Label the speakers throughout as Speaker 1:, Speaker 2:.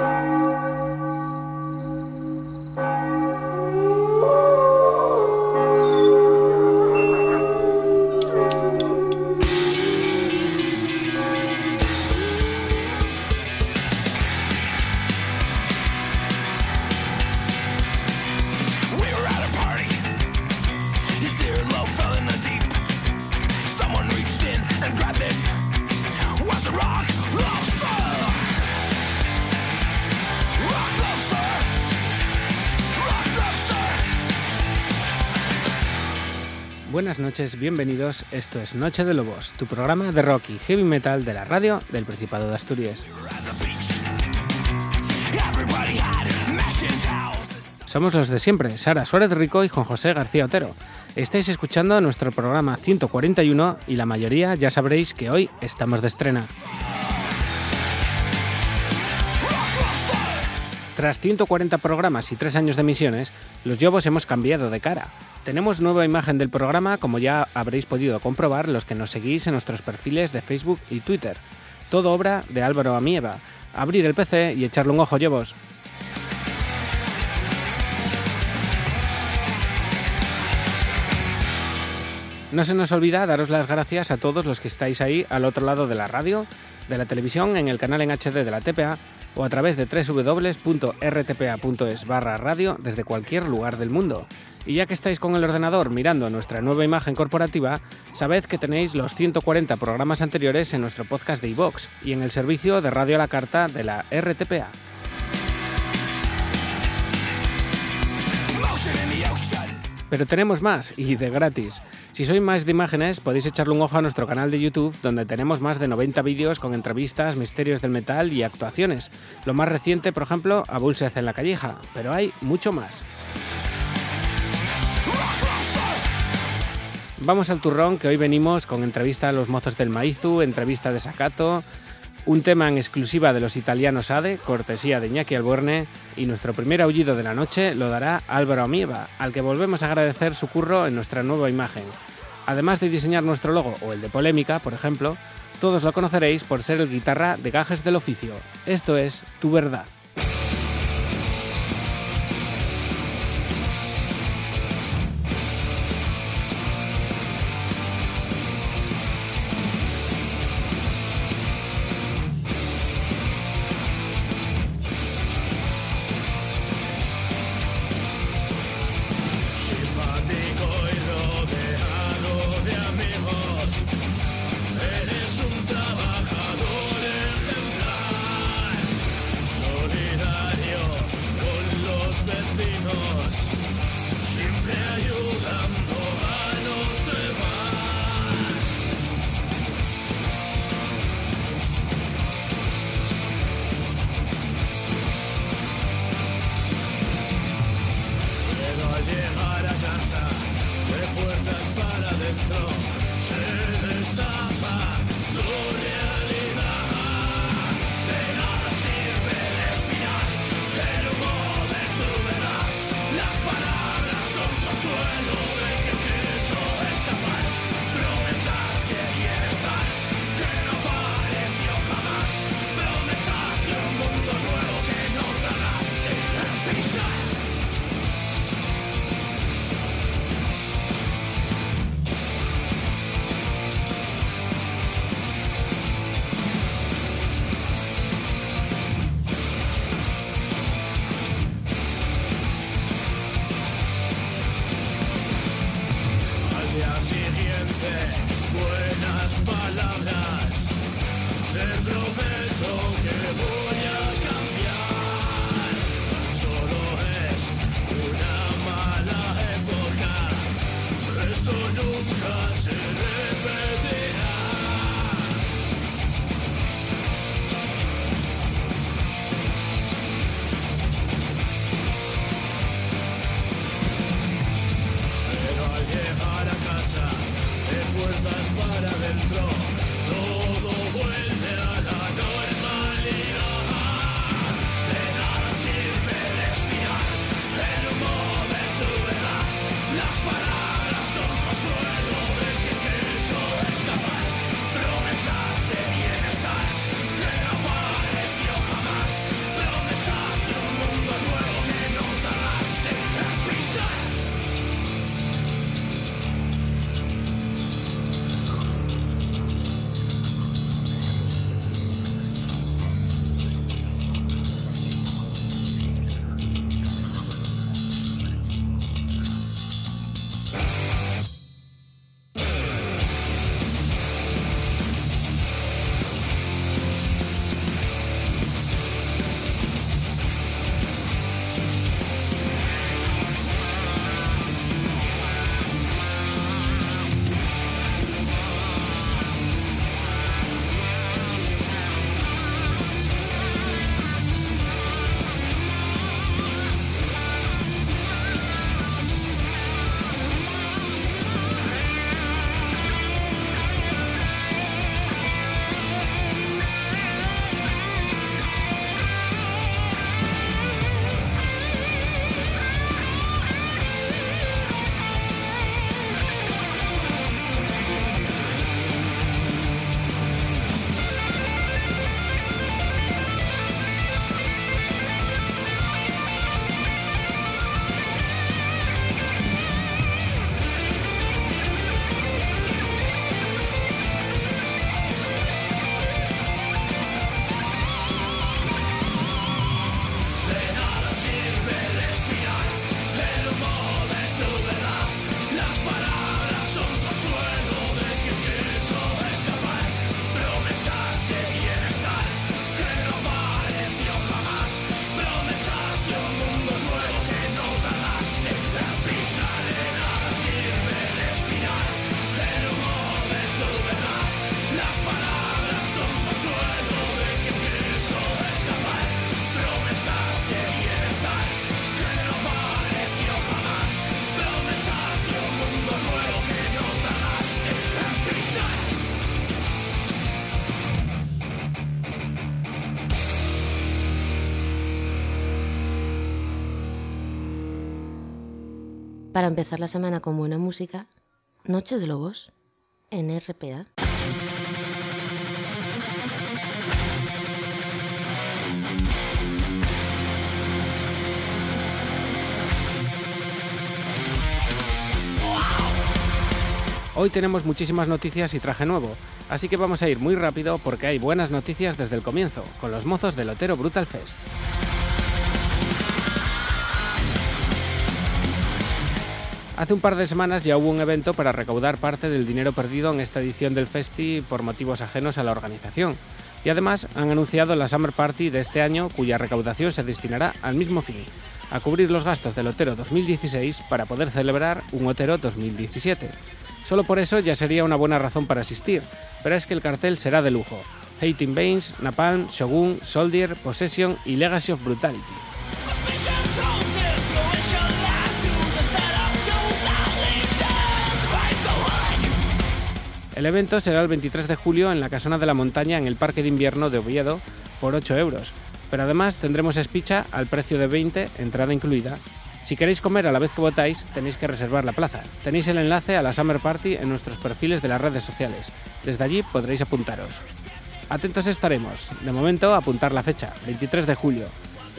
Speaker 1: Música Buenas noches, bienvenidos. Esto es Noche de Lobos, tu programa de rock y heavy metal de la radio del Principado de Asturias. Somos los de siempre, Sara Suárez Rico y Juan José García Otero. Estáis escuchando nuestro programa 141 y la mayoría ya sabréis que hoy estamos de estrena. Tras 140 programas y 3 años de emisiones, los Yobos hemos cambiado de cara. Tenemos nueva imagen del programa, como ya habréis podido comprobar los que nos seguís en nuestros perfiles de Facebook y Twitter. Todo obra de Álvaro Amieva. Abrir el PC y echarle un ojo, Yobos. No se nos olvida daros las gracias a todos los que estáis ahí al otro lado de la radio, de la televisión, en el canal en HD de la TPA o a través de www.rtpa.es barra radio desde cualquier lugar del mundo. Y ya que estáis con el ordenador mirando nuestra nueva imagen corporativa, sabed que tenéis los 140 programas anteriores en nuestro podcast de iVox y en el servicio de radio a la carta de la RTPA. Pero tenemos más, y de gratis. Si sois más de imágenes, podéis echarle un ojo a nuestro canal de YouTube, donde tenemos más de 90 vídeos con entrevistas, misterios del metal y actuaciones. Lo más reciente, por ejemplo, a Bullseth en la calleja, pero hay mucho más. Vamos al turrón, que hoy venimos con entrevista a los mozos del Maizu, entrevista de Sacato, un tema en exclusiva de los italianos ADE, cortesía de Iñaki Alborne, y nuestro primer aullido de la noche lo dará Álvaro Amieva, al que volvemos a agradecer su curro en nuestra nueva imagen. Además de diseñar nuestro logo o el de Polémica, por ejemplo, todos lo conoceréis por ser el guitarra de gajes del oficio. Esto es Tu Verdad.
Speaker 2: no. Empezar la semana con buena música, Noche de Lobos en RPA.
Speaker 1: Hoy tenemos muchísimas noticias y traje nuevo, así que vamos a ir muy rápido porque hay buenas noticias desde el comienzo, con los mozos del Otero Brutal Fest. Hace un par de semanas ya hubo un evento para recaudar parte del dinero perdido en esta edición del Festi por motivos ajenos a la organización. Y además han anunciado la Summer Party de este año cuya recaudación se destinará al mismo fin, a cubrir los gastos del Otero 2016 para poder celebrar un Otero 2017. Solo por eso ya sería una buena razón para asistir, pero es que el cartel será de lujo. Hating Banes, Napalm, Shogun, Soldier, Possession y Legacy of Brutality. El evento será el 23 de julio en la Casona de la Montaña en el Parque de Invierno de Oviedo por 8 euros, pero además tendremos espicha al precio de 20, entrada incluida, si queréis comer a la vez que votáis, tenéis que reservar la plaza. Tenéis el enlace a la Summer Party en nuestros perfiles de las redes sociales. Desde allí podréis apuntaros. Atentos estaremos. De momento, apuntar la fecha, 23 de julio.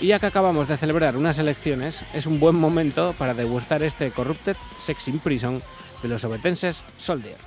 Speaker 1: Y ya que acabamos de celebrar unas elecciones, es un buen momento para degustar este Corrupted Sex in Prison de los obetenses Soldier.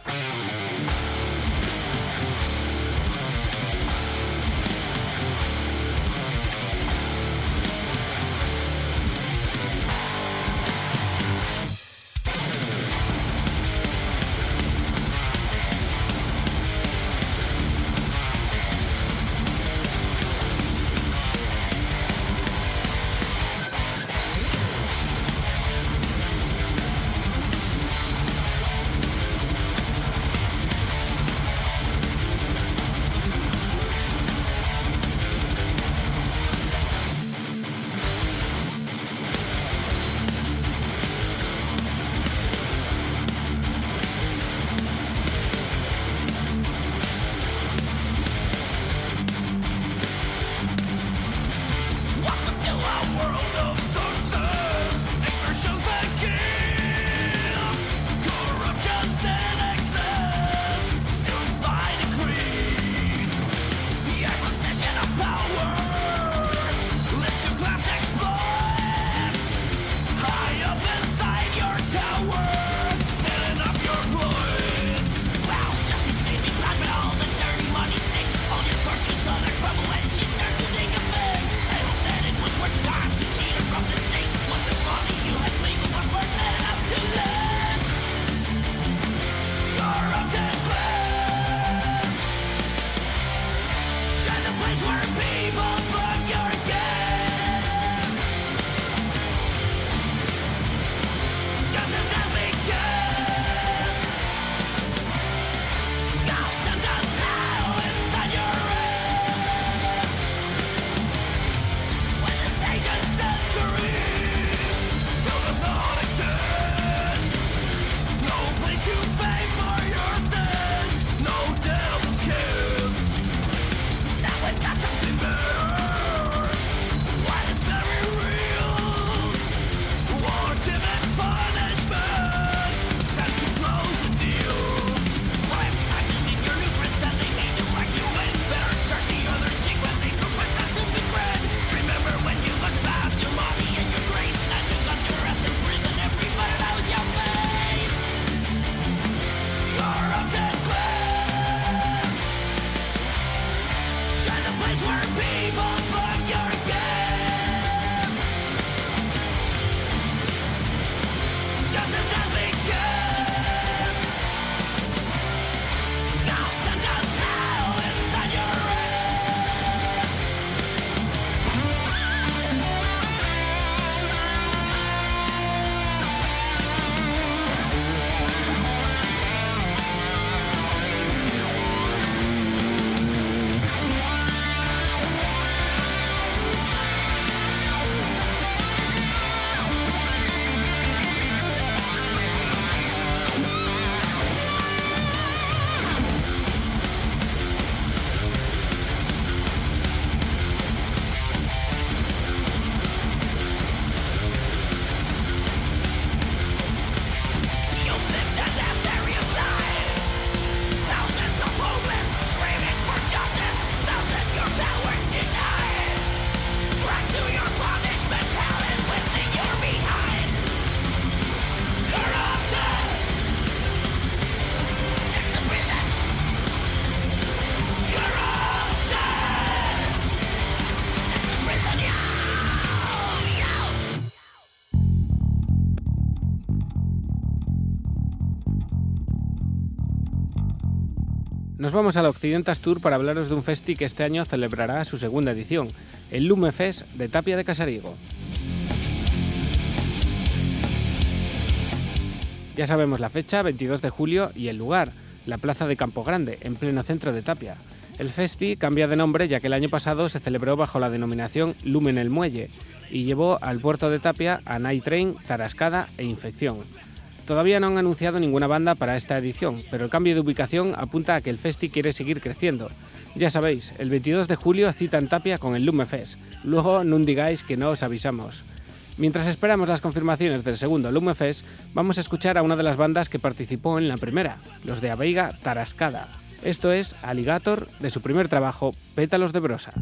Speaker 3: Nos vamos al Occidentas Tour para hablaros de un festi que este año celebrará su segunda edición, el Lumefest de Tapia de Casariego. Ya sabemos la fecha, 22 de julio, y el lugar, la Plaza de Campo Grande, en pleno centro de Tapia. El festi cambia de nombre ya que el año pasado se celebró bajo la denominación Lumen el Muelle y llevó al puerto de Tapia a Night Train, Tarascada e Infección. Todavía no han anunciado ninguna banda para esta edición, pero el cambio de ubicación apunta a que el festi quiere seguir creciendo. Ya sabéis, el 22 de julio cita en Tapia con el Lumefest. Luego no digáis que no os avisamos. Mientras esperamos las confirmaciones del segundo Lumefest, vamos a escuchar a una de las bandas que participó en la primera, los de Aveiga Tarascada. Esto es Alligator de su primer trabajo, Pétalos de Brosa.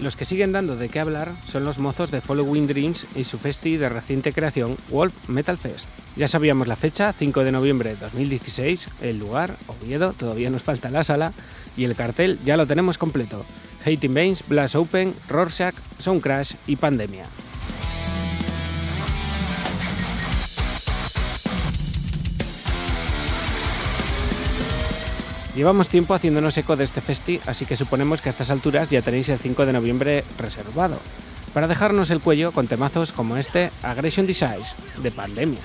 Speaker 4: Los que siguen dando de qué hablar son los mozos de Following Dreams y su festi de reciente creación Wolf Metal Fest. Ya sabíamos la fecha, 5 de noviembre de 2016, el lugar, Oviedo, todavía nos falta la sala, y el cartel ya lo tenemos completo. Hating Banes, Blast Open, Rorschach, Sound Crash y Pandemia. Llevamos tiempo haciéndonos eco de este festi, así que suponemos que a estas alturas ya tenéis el 5 de noviembre reservado, para dejarnos el cuello con temazos como este Aggression Desires, de Pandemia.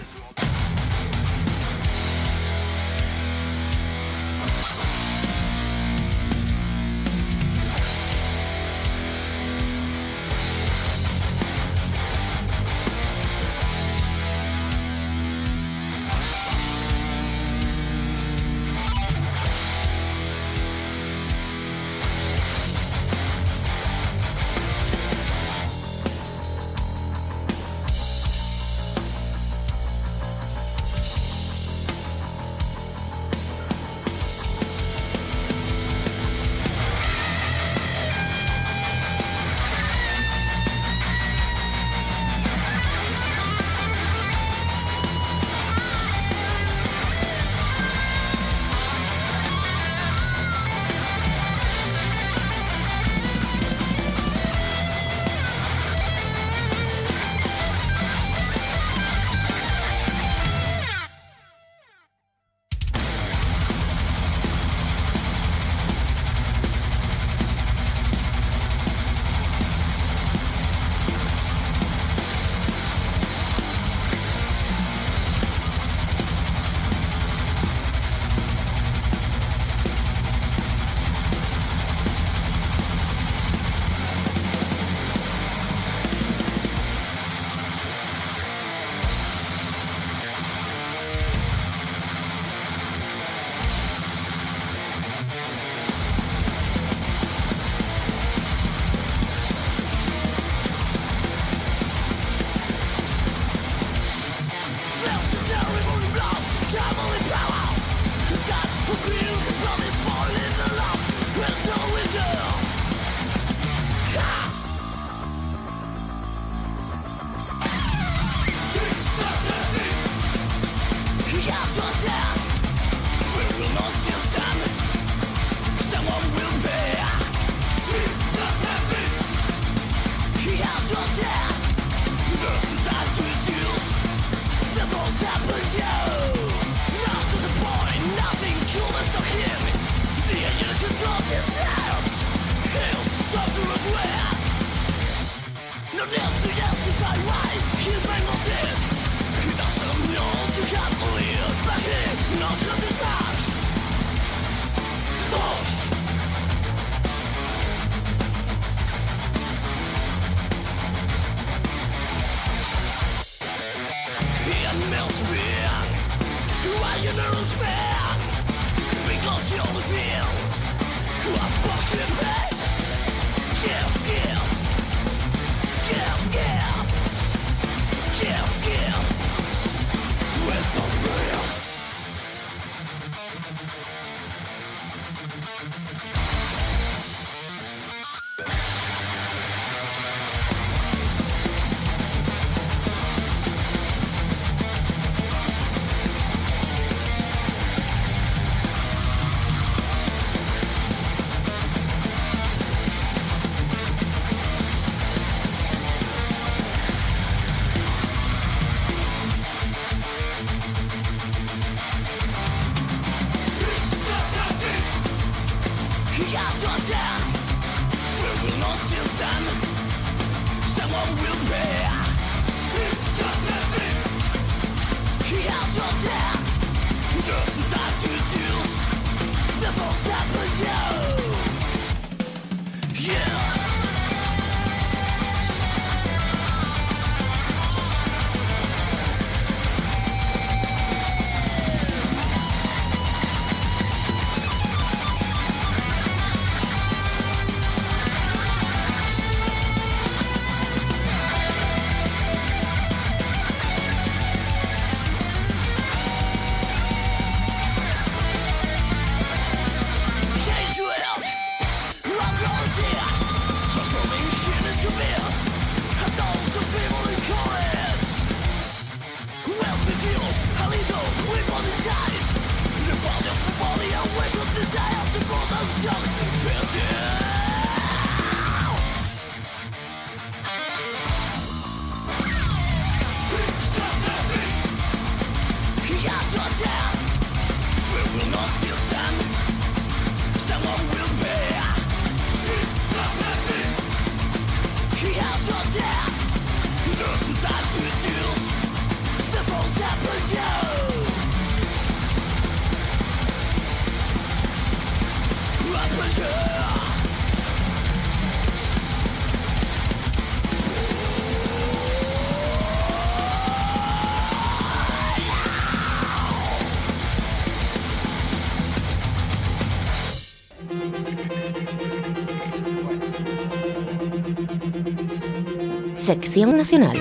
Speaker 4: Sección Nacional.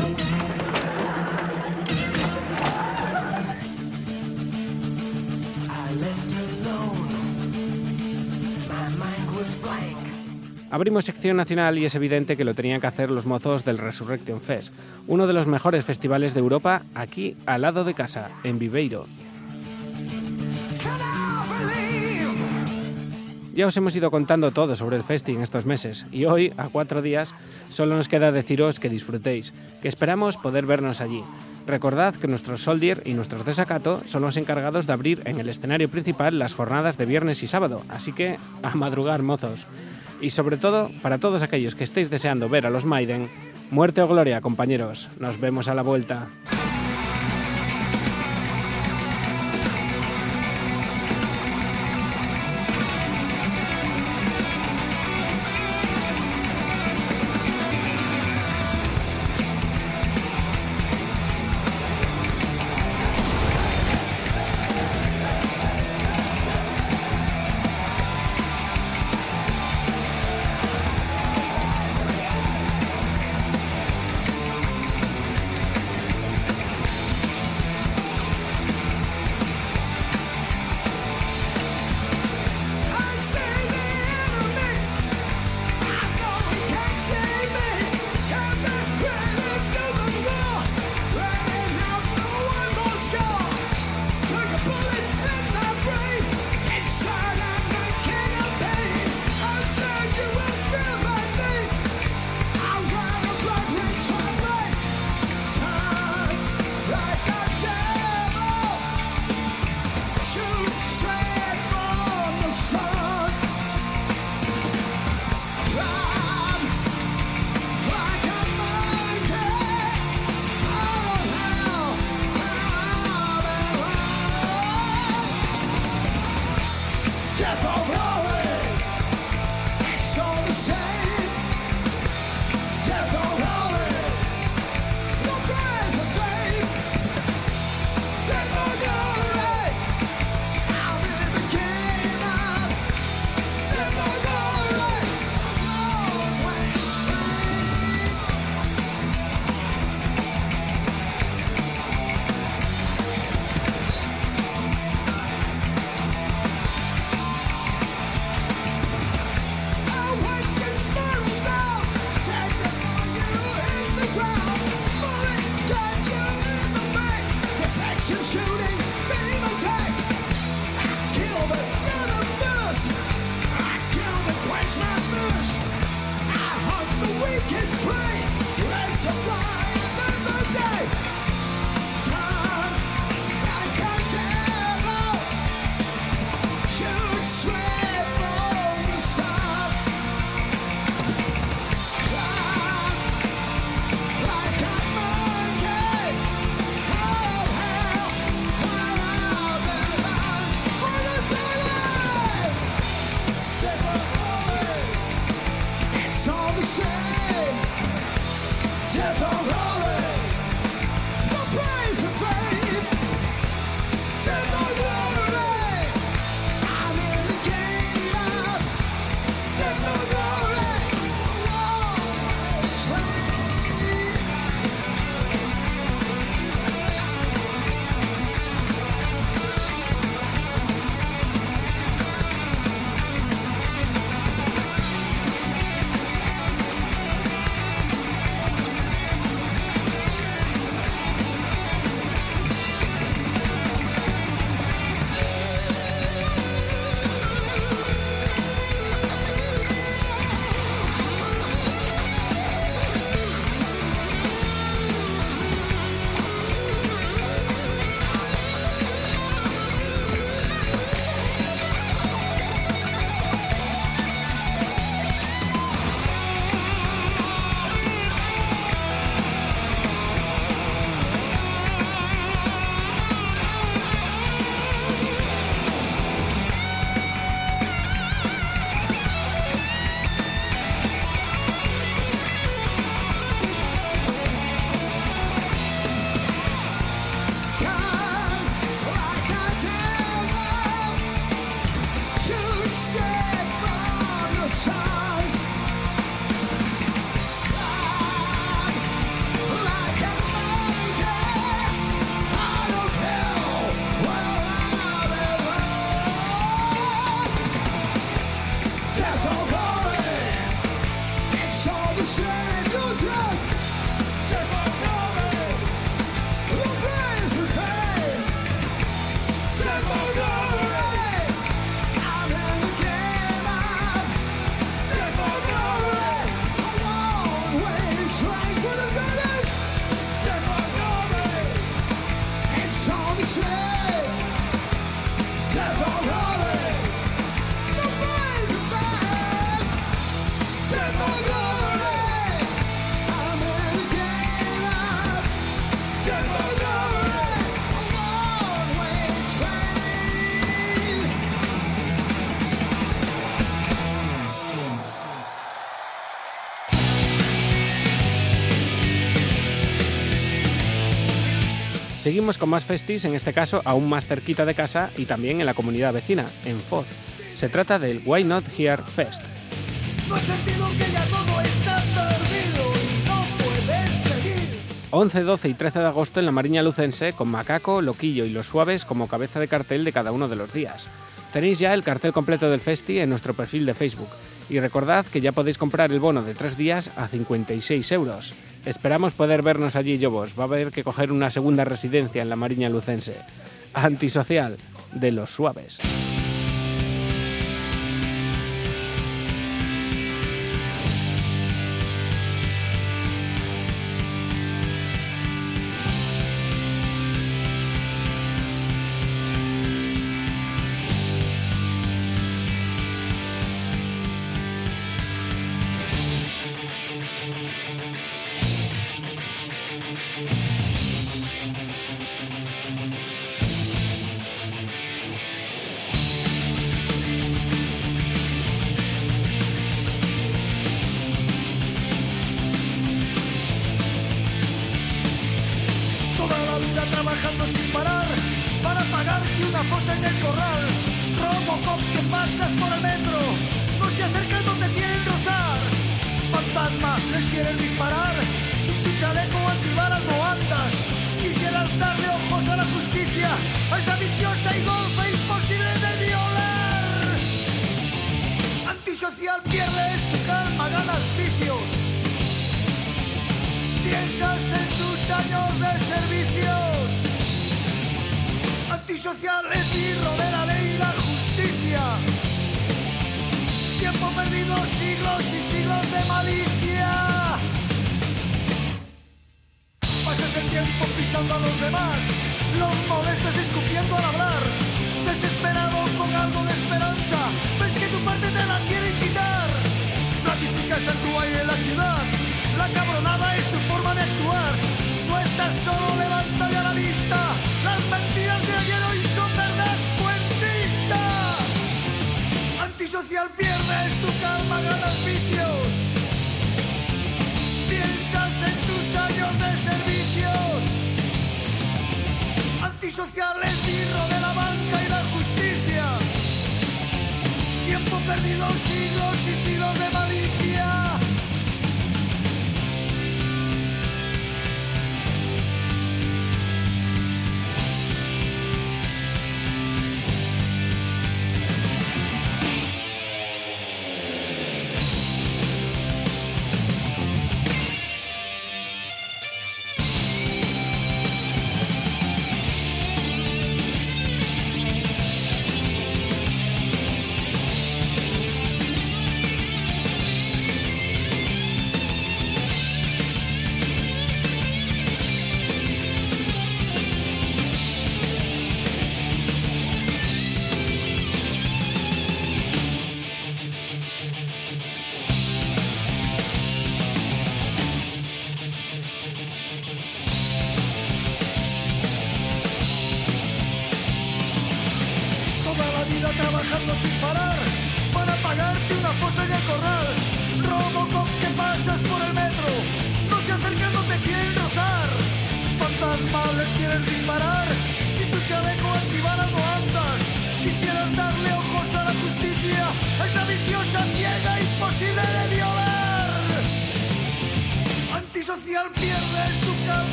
Speaker 5: Abrimos sección nacional y es evidente que lo tenían que hacer los mozos del Resurrection Fest, uno de los mejores festivales de Europa, aquí al lado de casa, en Viveiro. Ya os hemos ido contando todo sobre el festing estos meses y hoy, a cuatro días, solo nos queda deciros que disfrutéis, que esperamos poder vernos allí. Recordad que nuestros Soldier y nuestros Desacato son los encargados de abrir en el escenario principal las jornadas de viernes y sábado, así que a madrugar, mozos. Y sobre todo, para todos aquellos que estéis deseando ver a los Maiden, muerte o gloria, compañeros. Nos vemos a la vuelta.
Speaker 6: Death Seguimos con más festis, en este caso aún más cerquita de casa y también en la comunidad vecina, en Foz. Se trata del Why Not Here Fest. 11, 12 y 13 de agosto en la Mariña Lucense con Macaco, Loquillo y Los Suaves como cabeza de cartel de cada uno de los días. Tenéis ya el cartel completo del festi en nuestro perfil de Facebook y recordad que ya podéis comprar el bono de tres días a 56 euros. Esperamos poder vernos allí, Lobos. Va a haber que coger una segunda residencia en la Mariña Lucense. Antisocial de los Suaves.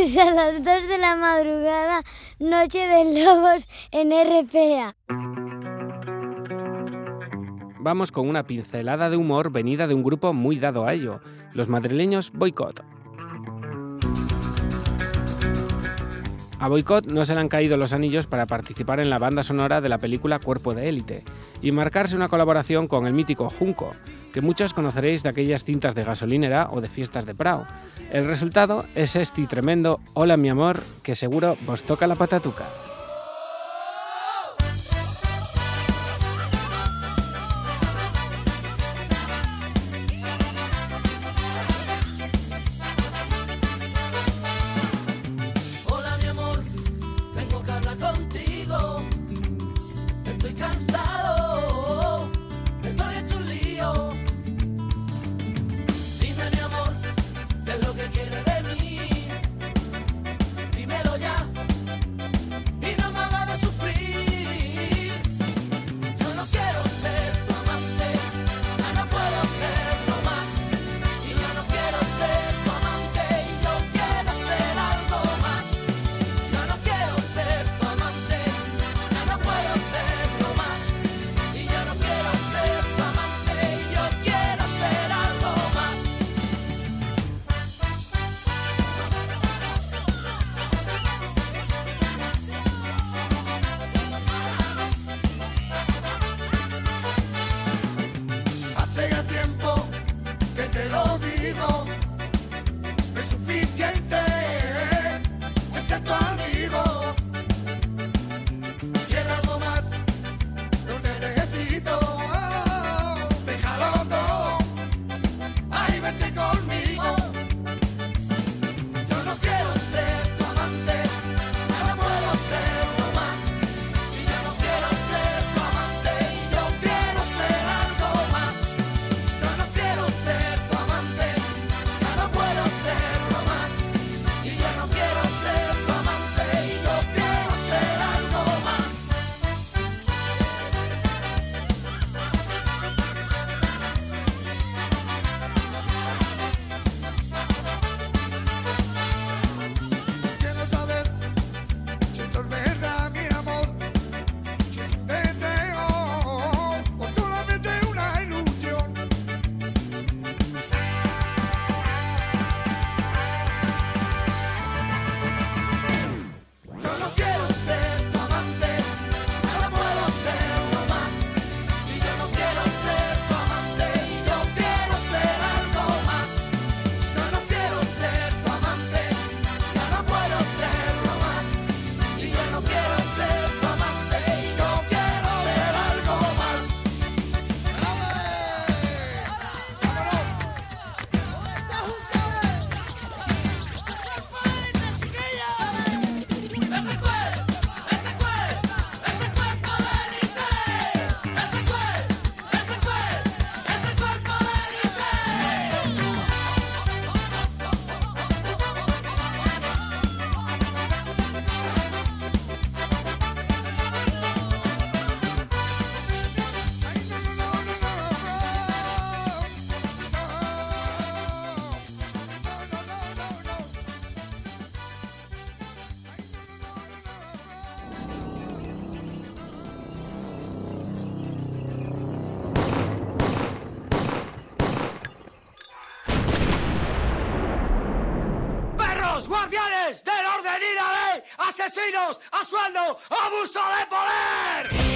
Speaker 7: Hasta las 2 de la madrugada, Noche de Lobos en RPA.
Speaker 8: Vamos con una pincelada de humor venida de un grupo muy dado a ello, los madrileños Boycott. A Boycott no se le han caído los anillos para participar en la banda sonora de la película Cuerpo de Élite y marcarse una colaboración con el mítico Junco, que muchos conoceréis de aquellas cintas de gasolinera o de fiestas de Prao. El resultado es este tremendo Hola mi amor, que seguro vos toca la patatuca.
Speaker 9: A sueldo, abuso de poder.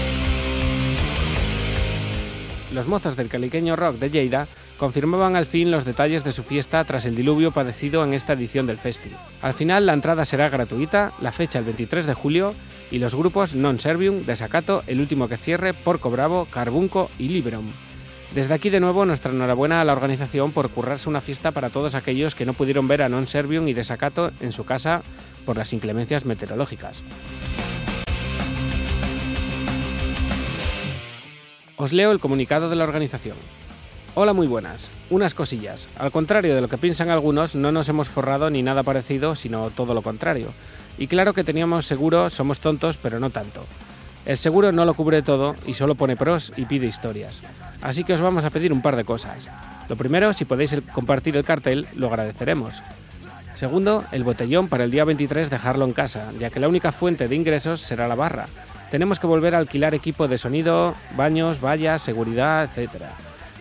Speaker 8: Los mozos del caliqueño rock de Lleida confirmaban al fin los detalles de su fiesta tras el diluvio padecido en esta edición del festival. Al final la entrada será gratuita, la fecha el 23 de julio y los grupos Non Servium, Desacato, El Último que Cierre, Porco Bravo, Carbunco y Liberum. Desde aquí de nuevo nuestra enhorabuena a la organización por currarse una fiesta para todos aquellos que no pudieron ver a Non Servium y Desacato en su casa por las inclemencias meteorológicas. Os leo el comunicado de la organización. Hola, muy buenas. Unas cosillas. Al contrario de lo que piensan algunos, no nos hemos forrado ni nada parecido, sino todo lo contrario. Y claro que teníamos seguro, somos tontos, pero no tanto. El seguro no lo cubre todo y solo pone pros y pide historias. Así que os vamos a pedir un par de cosas. Lo primero, si podéis compartir el cartel, lo agradeceremos.
Speaker 1: Segundo, el botellón para el día 23 dejarlo en casa, ya que la única fuente de ingresos será la barra. Tenemos que volver a alquilar equipo de sonido, baños, vallas, seguridad, etc.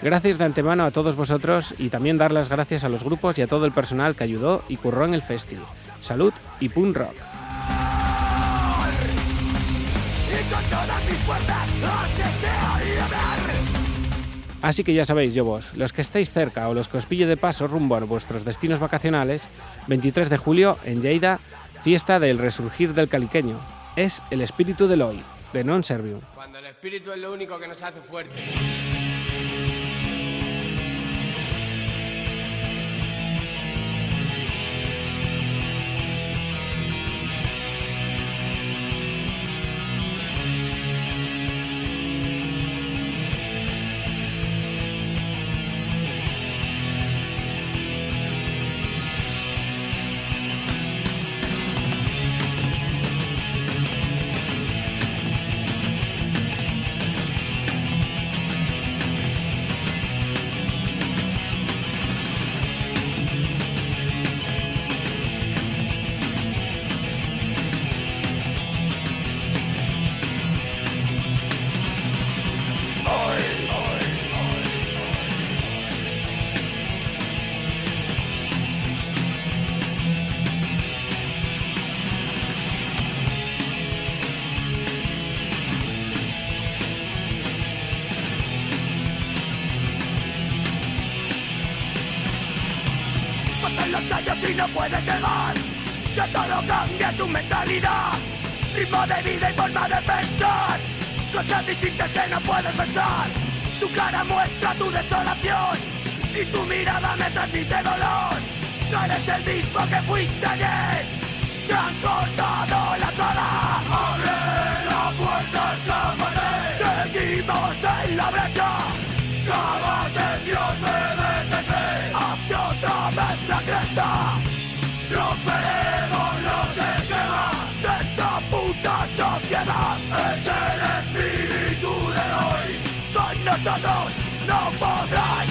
Speaker 1: Gracias de antemano a todos vosotros y también dar las gracias a los grupos y a todo el personal que ayudó y curró en el festival. Salud y punk rock. Así que ya sabéis, yo vos, los que estéis cerca o los que os pille de paso rumbo a vuestros destinos vacacionales, 23 de julio en Lleida, fiesta del resurgir del caliqueño. Es el espíritu del hoy, de Non Servium.
Speaker 10: Cuando el espíritu es lo único que nos hace fuertes.
Speaker 4: Muestra tu desolación Y tu mirada me transmite dolor. No eres el mismo que fuiste ayer. Te han cortado la sala Abre la puerta, escápate Seguimos en la brecha. Cágate, Dios me Hazte otra vez la cresta. Romperemos nosotros no podrán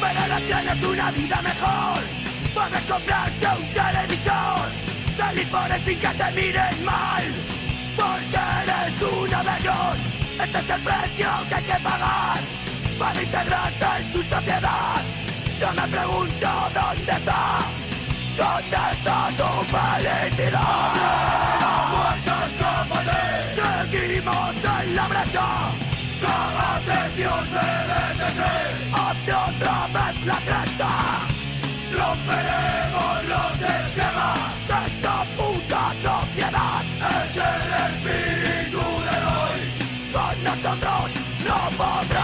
Speaker 4: Pero ahora tienes una vida mejor. Puedes comprarte un televisor Salir por el sin que te miren mal. Porque eres uno de ellos. Este es el precio que hay que pagar Para integrarte en su sociedad. Yo me pregunto dónde está ¿Dónde está tu felicidad? Seguimos en la brecha. Cágate, Dios me detendré Hazte otra vez la cresta. Romperemos no podrás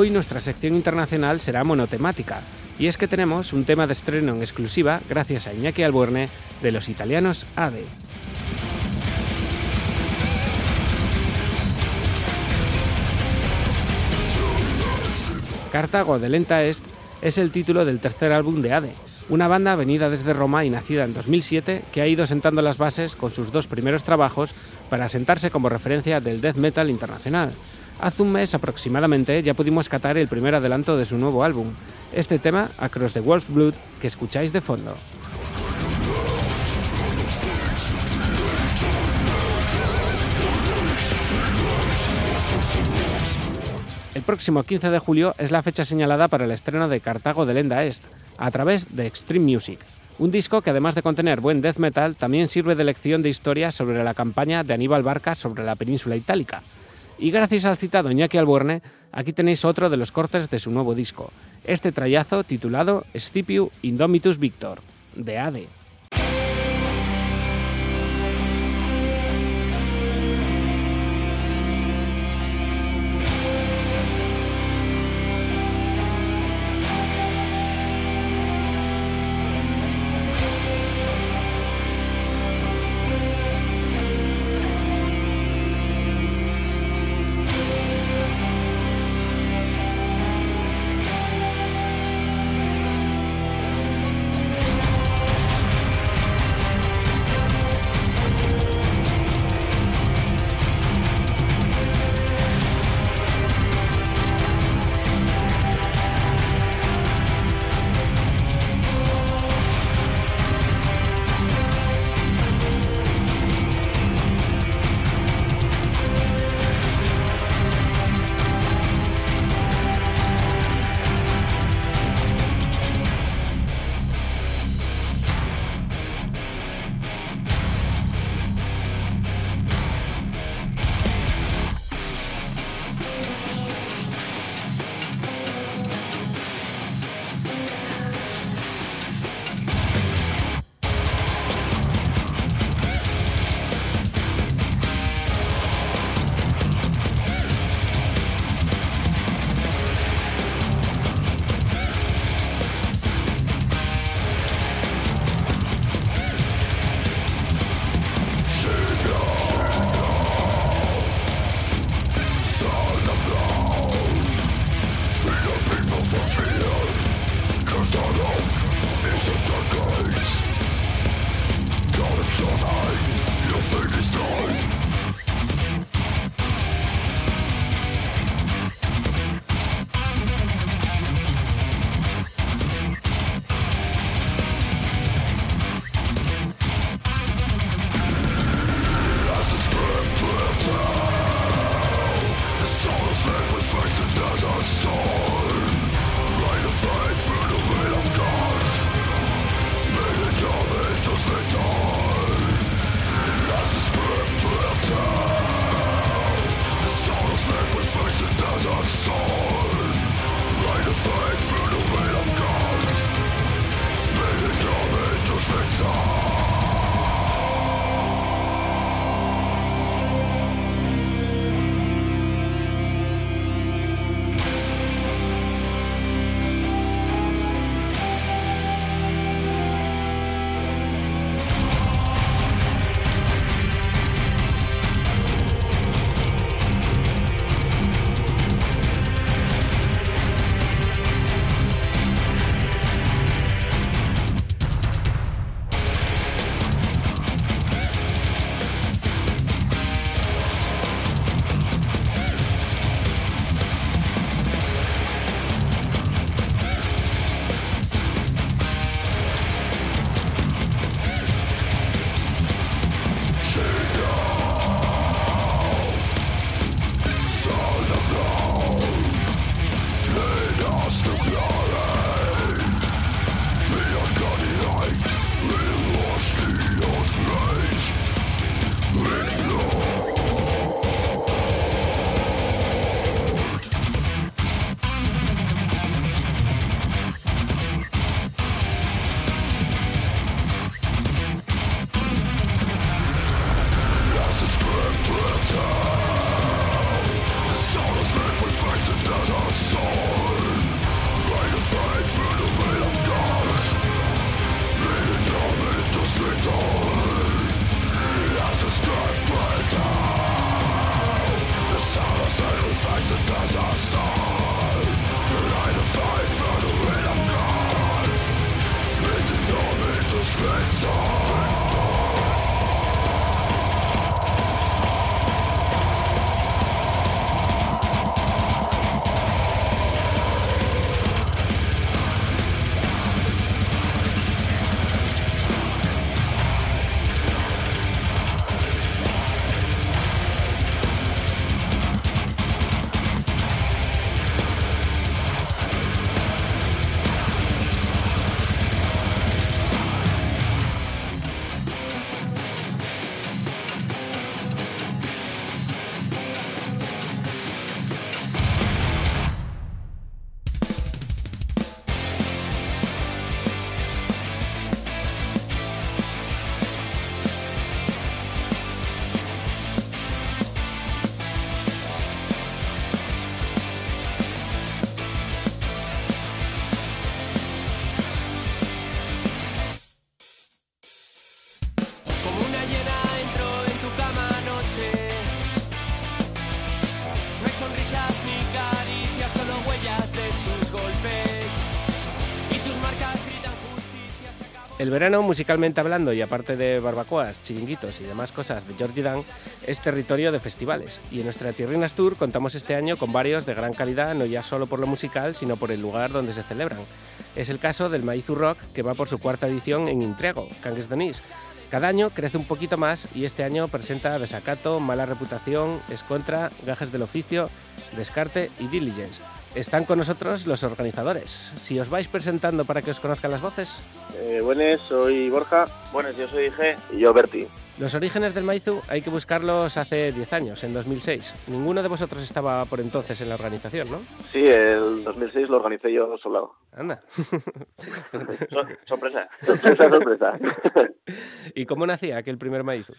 Speaker 4: Hoy
Speaker 1: nuestra sección internacional será monotemática, y es que tenemos un tema de estreno en exclusiva gracias a Iñaki Albuerne de los italianos ADE. Cartago de Lenta Est es el título del tercer álbum de ADE, una banda venida desde Roma y nacida en 2007 que ha ido sentando las bases con sus dos primeros trabajos para sentarse como referencia del death metal internacional. Hace un mes aproximadamente ya pudimos catar el primer adelanto de su nuevo álbum, este tema Across the Wolf Blood que escucháis de fondo. El próximo 15 de julio es la fecha señalada para el estreno de Cartago de Lenda Est, a través de Extreme Music, un disco que además de contener buen death metal, también sirve de lección de historia sobre la campaña de Aníbal Barca sobre la península itálica. Y gracias al citado Iñaki Albuerne, aquí tenéis otro de los cortes de su nuevo disco, este trayazo titulado Scipiu Indomitus Victor, de ADE. El verano, musicalmente hablando, y aparte de barbacoas, chiringuitos y demás cosas de Georgie Dan, es territorio de festivales. Y en nuestra Tierrinas Tour contamos este año con varios de gran calidad, no ya solo por lo musical, sino por el lugar donde se celebran. Es el caso del Maizu Rock, que va por su cuarta edición en Intriago, Cangues Denis. Cada año crece un poquito más y este año presenta Desacato, Mala Reputación, Escontra, Gajes del Oficio, Descarte y Diligence. Están con nosotros los organizadores. Si os vais presentando para que os conozcan las voces.
Speaker 11: Eh, buenas, soy Borja.
Speaker 12: Buenas, yo soy G.
Speaker 11: Y yo Berti.
Speaker 1: Los orígenes del Maizu hay que buscarlos hace 10 años, en 2006. Ninguno de vosotros estaba por entonces en la organización, ¿no?
Speaker 11: Sí, el 2006 lo organicé yo solo.
Speaker 1: Anda.
Speaker 12: sorpresa.
Speaker 11: Sorpresa, sorpresa.
Speaker 1: ¿Y cómo nacía aquel primer Maizu?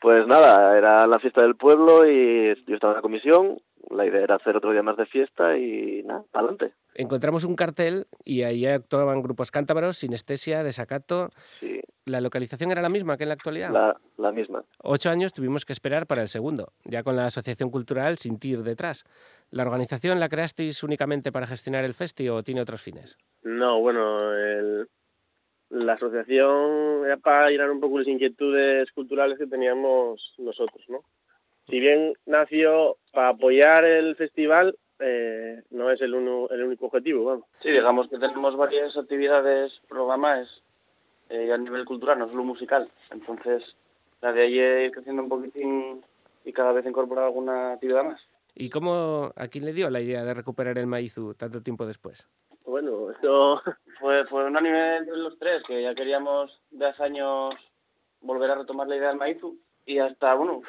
Speaker 11: Pues nada, era la fiesta del pueblo y yo estaba en la comisión la idea era hacer otro día más de fiesta y nada, adelante.
Speaker 1: Encontramos un cartel y ahí actuaban grupos cántabros, Sinestesia, Desacato.
Speaker 11: Sí.
Speaker 1: ¿La localización era la misma que en la actualidad?
Speaker 11: La, la misma.
Speaker 1: Ocho años tuvimos que esperar para el segundo, ya con la Asociación Cultural sin TIR detrás. ¿La organización la creasteis únicamente para gestionar el festi o tiene otros fines?
Speaker 11: No, bueno, el, la asociación era para llenar un poco las inquietudes culturales que teníamos nosotros, ¿no? Si bien nació para apoyar el festival, eh, no es el, uno, el único objetivo. Vamos.
Speaker 12: Sí, digamos que tenemos varias actividades programadas eh, a nivel cultural, no solo musical. Entonces, la de ahí ir creciendo un poquitín y cada vez incorporar alguna actividad más.
Speaker 1: ¿Y cómo, a quién le dio la idea de recuperar el Maizu tanto tiempo después?
Speaker 11: Bueno, esto...
Speaker 12: Fue, fue un anime entre los tres, que ya queríamos de hace años volver a retomar la idea del Maizu y hasta, bueno,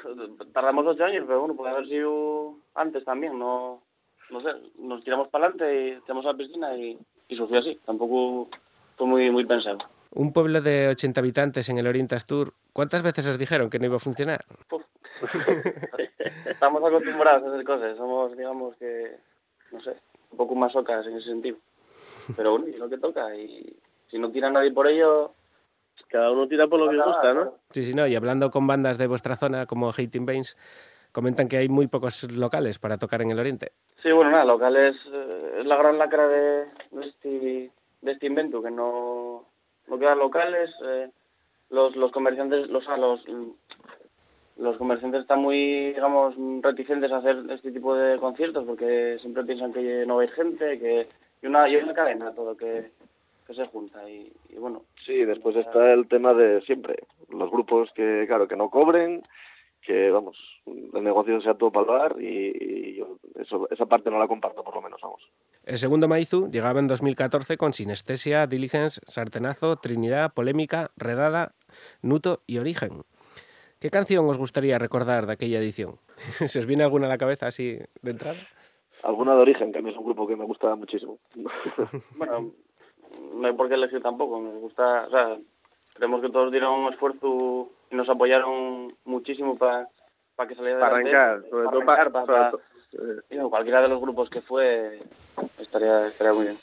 Speaker 12: tardamos ocho años, pero bueno, puede haber sido antes también, no, no sé, nos tiramos para adelante y echamos a la piscina y, y surgió así, tampoco fue muy, muy pensado.
Speaker 1: Un pueblo de 80 habitantes en el Orientas Tour, ¿cuántas veces os dijeron que no iba a funcionar?
Speaker 12: Estamos acostumbrados a hacer cosas, somos, digamos que, no sé, un poco más ocas en ese sentido. Pero bueno, es lo que toca y si no tira nadie por ello,
Speaker 11: cada uno tira por lo que gusta, ¿no?
Speaker 1: Sí, sí, no. Y hablando con bandas de vuestra zona como Hating Bains, comentan que hay muy pocos locales para tocar en el Oriente.
Speaker 12: Sí, bueno, nada, locales eh, es la gran lacra de, de, este, de este invento, que no, no quedan locales. Eh, los, los comerciantes, los, los, los comerciantes están muy, digamos, reticentes a hacer este tipo de conciertos porque siempre piensan que no hay gente, que y una, y una cadena todo, que que se junta y, bueno.
Speaker 11: Sí, después está el tema de siempre, los grupos que, claro, que no cobren, que, vamos, el negocio sea todo palvar y, yo eso, esa parte no la comparto, por lo menos, vamos.
Speaker 1: El segundo Maizu llegaba en 2014 con Sinestesia, Diligence, Sartenazo, Trinidad, Polémica, Redada, Nuto y Origen. ¿Qué canción os gustaría recordar de aquella edición? ¿Se os viene alguna a la cabeza así de entrada?
Speaker 11: Alguna de Origen, que a mí es un grupo que me gusta muchísimo.
Speaker 12: bueno, no hay por qué elegir tampoco. Nos gusta, o sea, creemos que todos dieron un esfuerzo y nos apoyaron muchísimo para para que saliera
Speaker 11: para arrancar, sobre todo para,
Speaker 12: para, cualquiera de los grupos que fue estaría estaría muy bien.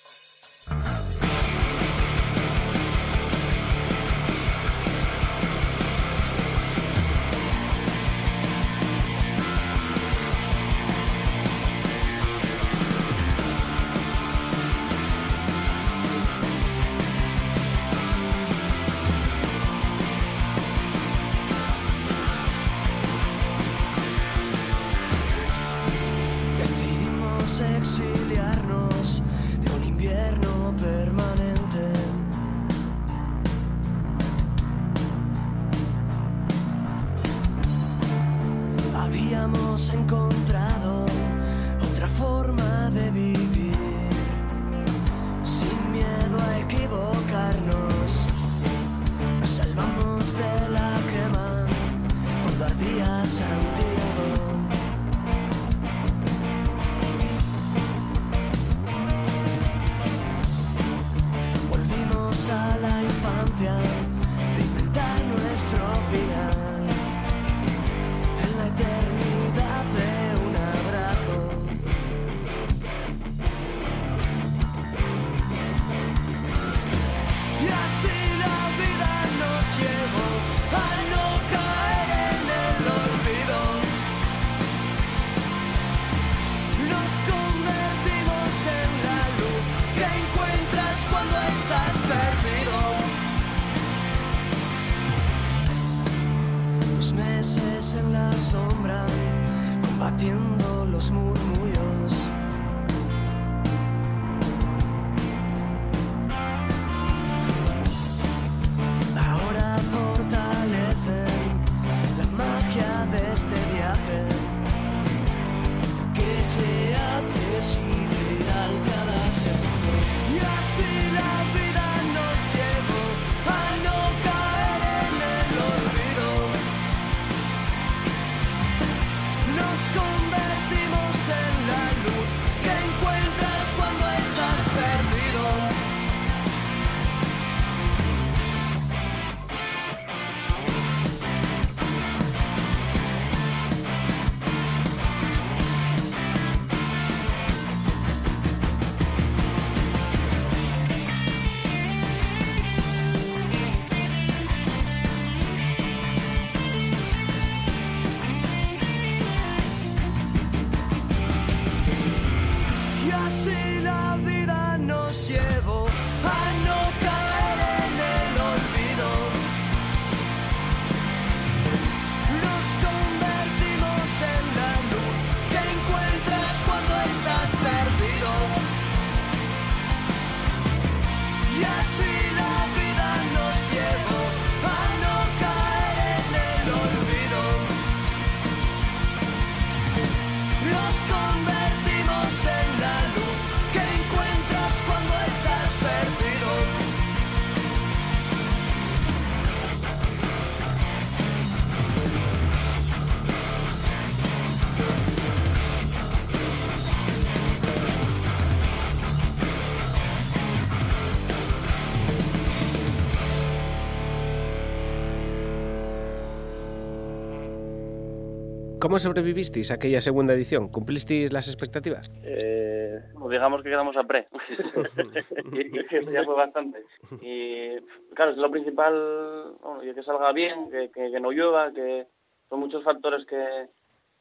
Speaker 1: ¿Cómo sobrevivisteis a aquella segunda edición? ¿Cumplisteis las expectativas?
Speaker 11: Eh,
Speaker 12: digamos que quedamos a pre. y, y eso ya fue bastante. Y claro, es lo principal, bueno, que salga bien, que, que, que no llueva, que son muchos factores que,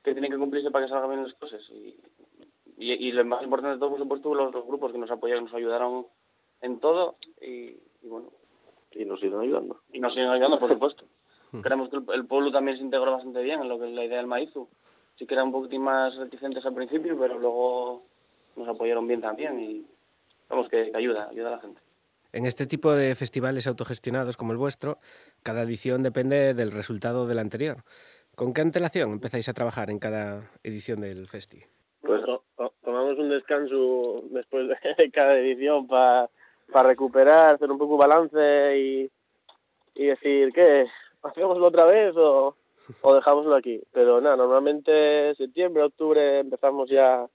Speaker 12: que tienen que cumplirse para que salgan bien las cosas. Y, y, y lo más importante de todo, por supuesto, los, los grupos que nos apoyaron, nos ayudaron en todo y, y bueno,
Speaker 11: y nos siguen ayudando.
Speaker 12: y nos siguen ayudando, por supuesto. Creemos que el, el pueblo también se integró bastante bien en lo que es la idea del Maizu. Sí que eran un poquitín más reticentes al principio, pero luego nos apoyaron bien también y vamos que, que ayuda, ayuda a la gente.
Speaker 1: En este tipo de festivales autogestionados como el vuestro, cada edición depende del resultado de la anterior. ¿Con qué antelación empezáis a trabajar en cada edición del festi?
Speaker 11: Pues to- to- tomamos un descanso después de cada edición para recuperar, hacer un poco balance y, y decir, ¿qué? ¿Hacémoslo otra vez o, o dejámoslo aquí? Pero nada, normalmente septiembre, octubre empezamos ya a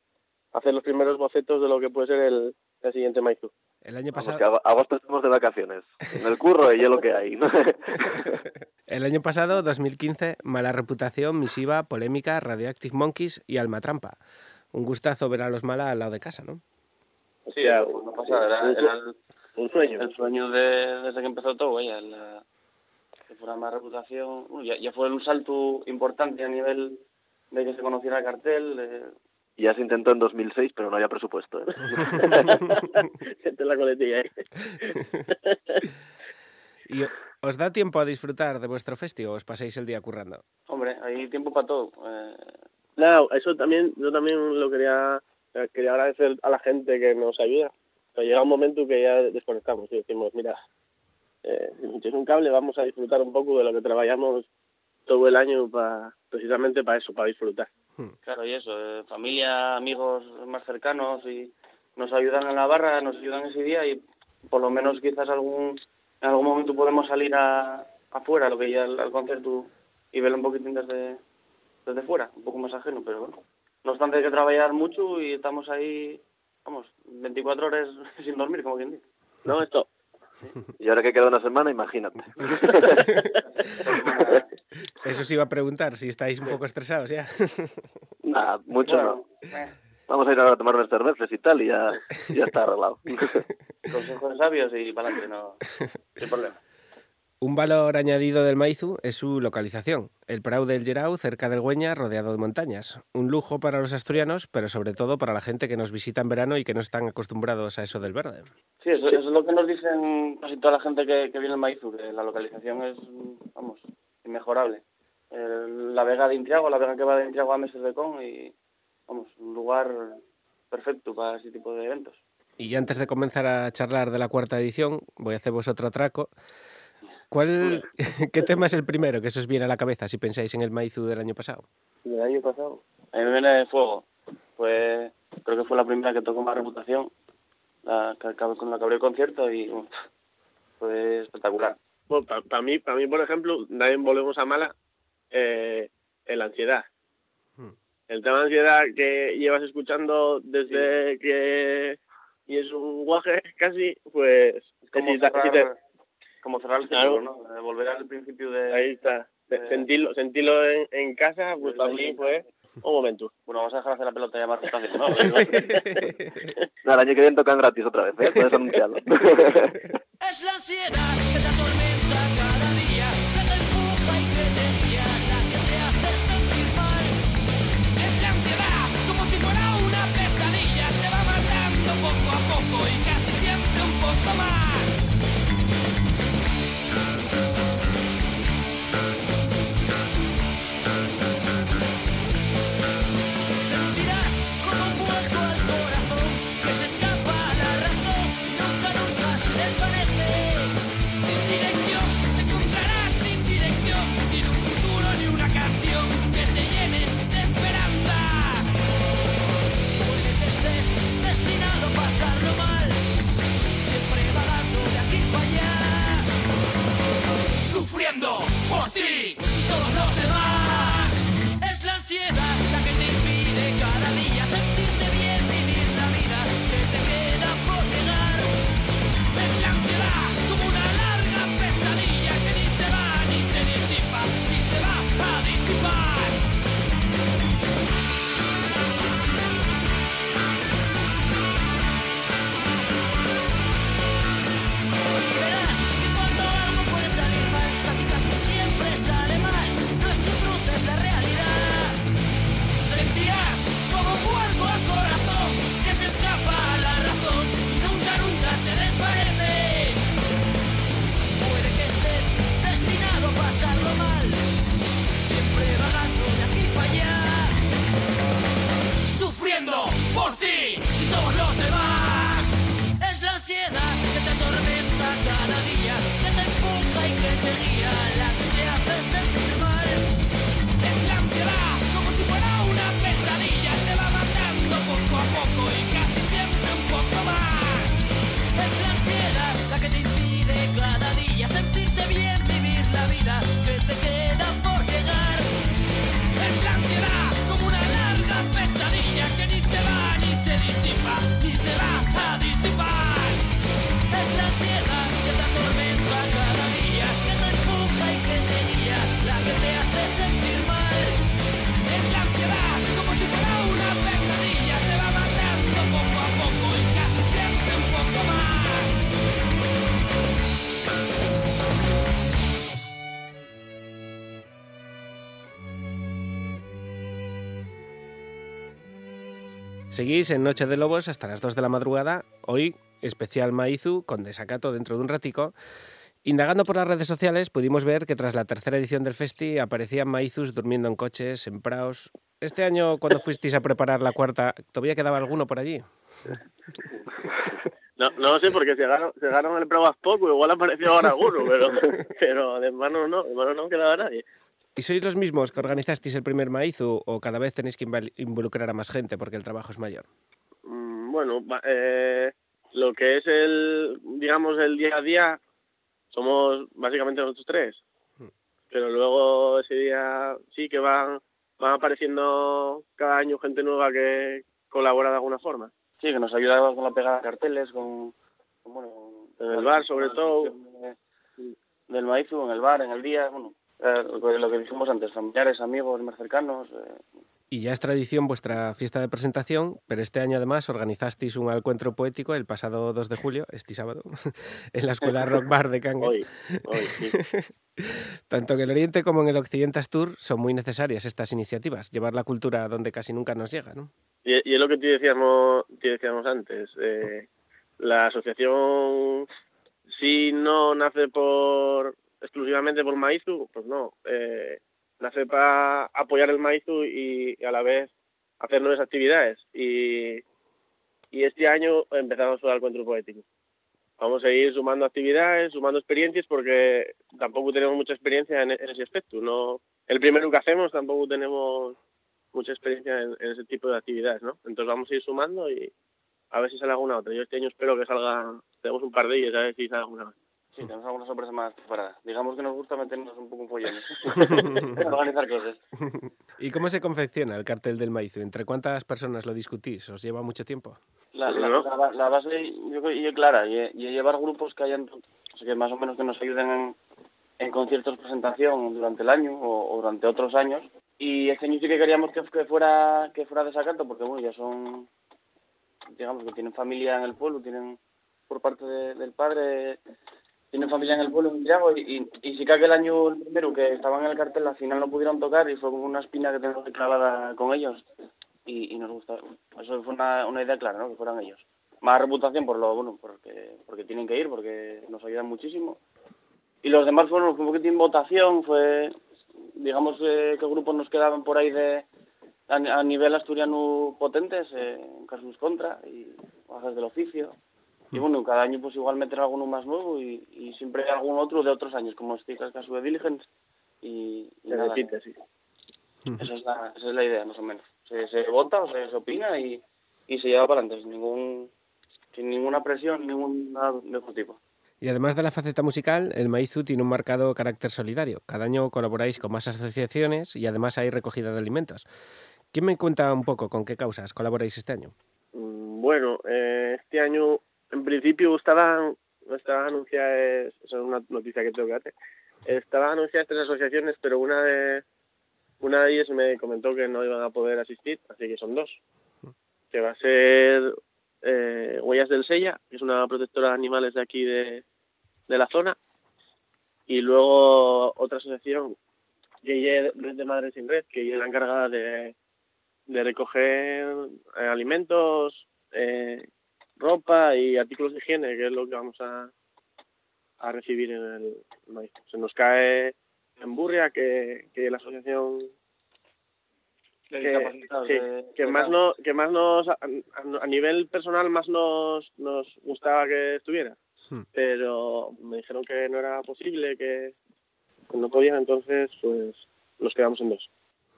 Speaker 11: hacer los primeros bocetos de lo que puede ser el, el siguiente Maizu.
Speaker 1: El año
Speaker 13: Vamos,
Speaker 1: pasado,
Speaker 13: que ag- agosto estamos de vacaciones. En el curro y es lo que hay. ¿no?
Speaker 1: el año pasado, 2015, mala reputación, misiva, polémica, Radioactive Monkeys y Alma Trampa. Un gustazo ver a los mala al lado de casa, ¿no?
Speaker 12: Sí, no pasa, era,
Speaker 11: un,
Speaker 12: era el,
Speaker 11: un sueño.
Speaker 12: el sueño de, desde que empezó todo, vaya, la, que fuera más reputación. Bueno, ya, ya fue un salto importante a nivel de que se conociera el cartel. de-
Speaker 13: Ya se intentó en 2006, pero no había presupuesto. ¿eh?
Speaker 11: Gente la coletilla ahí.
Speaker 1: ¿Y o- os da tiempo a disfrutar de vuestro festi o os pasáis el día currando?
Speaker 12: hombre, hay tiempo para todo. Eh,
Speaker 11: No, eso también, yo también lo quería, quería agradecer a la gente que nos ayuda. Pero llega un momento que ya desconectamos y decimos, mira, eh, si es un cable, vamos a disfrutar un poco de lo que trabajamos todo el año para precisamente para eso, para disfrutar.
Speaker 12: claro, y eso, eh, familia, amigos más cercanos y nos ayudan en la barra, nos ayudan ese día y por lo menos quizás algún en algún momento podemos salir a, afuera, lo que ya al, al concierto y verlo un poquitín desde, desde fuera, un poco más ajeno, pero bueno. No obstante hay que trabajar mucho y estamos ahí, vamos, 24 horas sin dormir, como quien dice.
Speaker 11: No, esto.
Speaker 13: Y ahora que queda una semana, imagínate.
Speaker 1: Eso os iba a preguntar, si estáis un poco estresados ya.
Speaker 13: Nada, mucho
Speaker 12: Bueno,
Speaker 13: no.
Speaker 12: eh,
Speaker 13: Vamos a ir ahora a tomar unas cervezas y tal, y ya, ya está arreglado.
Speaker 12: consejos sabios y para adelante, no, sin problema.
Speaker 1: Un valor añadido del Maizu es su localización. El Prau del Gerau, cerca del Güeña, rodeado de montañas. Un lujo para los asturianos, pero sobre todo para la gente que nos visita en verano y que no están acostumbrados a eso del verde.
Speaker 12: Sí, eso, eso es lo que nos dicen casi toda la gente que, que viene al Maizu, que la localización es, vamos, inmejorable. el- la Vega de Intriago, la Vega que va de Intriago a Meses de Con y, vamos, un lugar perfecto para ese tipo de eventos.
Speaker 1: Y antes de comenzar a charlar de la cuarta edición, voy a hacer vosotro atraco. ¿Cuál, ¿Qué tema es el primero que se os viene a la cabeza si pensáis en el Maizu del año pasado?
Speaker 12: del año pasado. A mí me viene de fuego. Pues creo que fue la primera que tocó más reputación. La que acabé con la que abrió el concierto y uf, fue espectacular.
Speaker 11: Bueno, para mí, para mí, por ejemplo, también volvemos a Mala, eh, en la ansiedad.
Speaker 1: Hmm.
Speaker 11: El tema de ansiedad que llevas escuchando desde que y es un guaje casi, pues
Speaker 12: Es como
Speaker 11: si ta- si
Speaker 12: cerrar,
Speaker 11: te-
Speaker 12: como cerrar el
Speaker 11: Claro.
Speaker 12: círculo, ¿no? De volver al principio de...
Speaker 11: ahí está.
Speaker 12: Eh,
Speaker 11: sentirlo, sentirlo en, en casa, pues mí fue un momento.
Speaker 12: Bueno, vamos a dejar hacer la pelota ya más despacio, ¿no?
Speaker 13: No, el año que viene tocan gratis otra vez, ¿eh? Puedes anunciarlo.
Speaker 8: Es la ansiedad que te por ti
Speaker 1: Seguís en Noche de Lobos hasta las 2 de la madrugada. Hoy, especial Maizu con desacato dentro de un ratico. Indagando por las redes sociales, pudimos ver que tras la tercera edición del Festi aparecían Maizus durmiendo en coches, en praos. Este año, cuando fuisteis a preparar la cuarta, ¿todavía quedaba alguno por allí?
Speaker 11: No, no sé, porque llegaron, llegaron el Pruebas poco, igual apareció ahora alguno, pero, pero de mano no, de mano no quedaba nadie.
Speaker 1: ¿Y sois los mismos que organizasteis el primer Maizu o cada vez tenéis que involucrar a más gente porque el trabajo es mayor?
Speaker 11: Mm, Bueno, va- eh, lo que es el, digamos, el día a día, somos básicamente nosotros tres. Pero luego ese día sí que van, van apareciendo cada año gente nueva que colabora de alguna forma.
Speaker 12: Sí, que nos ayuda con la pegada de carteles, con, con, bueno, con-
Speaker 11: En el bar, sobre todo.
Speaker 12: de- del Maizu, en el bar, en el día, bueno, eh, lo que- dijimos antes, familiares, amigos más cercanos. eh,
Speaker 1: Y ya es tradición vuestra fiesta de presentación, pero este año además organizasteis un encuentro poético el pasado 2 de julio, este sábado, en la Escuela Rock Bar de Cangas.
Speaker 11: Hoy, hoy, sí.
Speaker 1: Tanto en el Oriente como en el Occidente Astur son muy necesarias estas iniciativas, llevar la cultura a donde casi nunca nos llega, ¿no?
Speaker 11: Y, y es lo que te decíamos, te decíamos antes. eh, la asociación, si no nace por exclusivamente por Maizu, pues no. eh, nace para apoyar el Maizu y, a la vez hacer nuevas actividades. Y, y este año empezamos a el encuentro poético. Vamos a ir sumando actividades, sumando experiencias, porque tampoco tenemos mucha experiencia en, en ese aspecto. No, el primero que hacemos tampoco tenemos mucha experiencia en, ese tipo de actividades, ¿no? Entonces vamos a ir sumando y a ver si sale alguna otra. Yo este año espero que salga, tenemos un par de ellas, a ver si sale alguna más.
Speaker 12: Sí, tenemos alguna sorpresa más preparada. Digamos que nos gusta meternos un poco en follones. Organizar cosas.
Speaker 1: ¿Y cómo se confecciona el cartel del maíz? ¿Entre cuántas personas lo discutís? ¿Os lleva mucho tiempo?
Speaker 12: La, la, la, la base yo creo que es clara y, y llevar grupos que hayan, o sea, que más o menos que nos ayuden en, en conciertos presentación durante el año o, o durante otros años. Y este año sí que queríamos que, que fuera que fuera desacato porque bueno ya son digamos que tienen familia en el pueblo, tienen por parte de- del padre tienen familia en el pueblo en Santiago y, y, y sí que aquel año el primero que estaban en el cartel al final no pudieron tocar y fue como una espina que tenemos clavada con ellos. Y, y nos gusta eso fue una, una idea clara ¿no? que fueran ellos. Más reputación por lo bueno porque porque tienen que ir porque nos ayudan muchísimo. Y los demás fueron fue un poquitín votación fue digamos eh, qué grupos nos quedaban por ahí de a, a nivel asturiano potentes eh, Casus Contra y Bajas del Oficio y bueno, cada año pues igual meter alguno más nuevo y, y siempre hay algún otro de otros años, como este caso de Diligence y, y
Speaker 11: Se
Speaker 12: nada,
Speaker 11: repite, sí.
Speaker 12: esa es, la, esa es la idea más o menos. Se, se vota o se, se opina y, y se lleva para adelante sin ningún sin ninguna presión, ningún nada de otro tipo.
Speaker 1: Y además de la faceta musical, el Maizu tiene un marcado carácter solidario. Cada año colaboráis con más asociaciones y además hay recogida de alimentos. ¿Quién me cuenta un poco con qué causas colaboráis este año?
Speaker 11: Mm, Bueno, eh, este año en principio estaban anunciadas, esa es una noticia que tengo que darte, estaban anunciadas tres asociaciones, pero una de una de ellas me comentó que no iban a poder asistir, así que son dos. Que va a ser eh, Huellas del Sella, que es una protectora de animales de aquí de, de la zona, y luego otra asociación, que Red de Madres sin Red, que es la encargada de, de recoger eh, alimentos, eh, ropa y artículos de higiene, que es lo que vamos a, a recibir en el maíz. Se nos cae en Burria, que, que la asociación que, sí,
Speaker 12: de-
Speaker 11: que
Speaker 12: de
Speaker 11: más no que más nos a, nivel personal más nos nos gustaba que estuviera
Speaker 1: Hmm.
Speaker 11: pero me dijeron que no era posible que, que no podían entonces pues nos quedamos en dos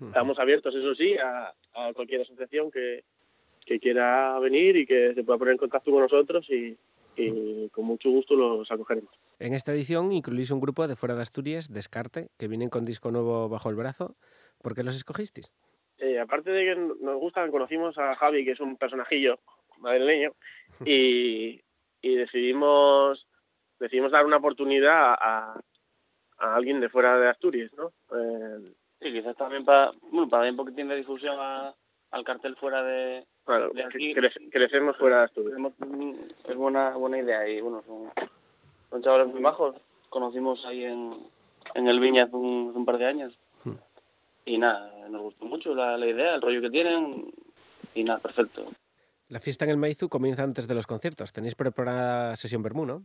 Speaker 11: estamos abiertos eso sí a, a cualquier asociación que, que quiera venir y que se pueda poner en contacto con nosotros y, y con mucho gusto los acogeremos
Speaker 1: En esta edición incluís un grupo de fuera de Asturias, Descarte, que vienen con disco nuevo bajo el brazo. ¿Por qué los escogisteis?
Speaker 11: Eh, aparte de que nos gustan, conocimos a Javi, que es un personajillo madrileño, y, y decidimos decidimos dar una oportunidad a, a alguien de fuera de Asturias, ¿no? Eh,
Speaker 12: Sí, quizás también para, bueno, para dar un poquitín de difusión a- al cartel fuera de, aquí.
Speaker 11: que- cre- crecemos fuera de Asturias.
Speaker 12: Es buena, buena idea y bueno, son, son chavales muy majos. Conocimos ahí en, en el Viña hace un, hace un par de años. Y nada, nos gustó mucho la, la idea, el rollo que tienen y nada, perfecto.
Speaker 1: La fiesta en el Maizu comienza antes de los conciertos. Tenéis preparada sesión Bermú, ¿no?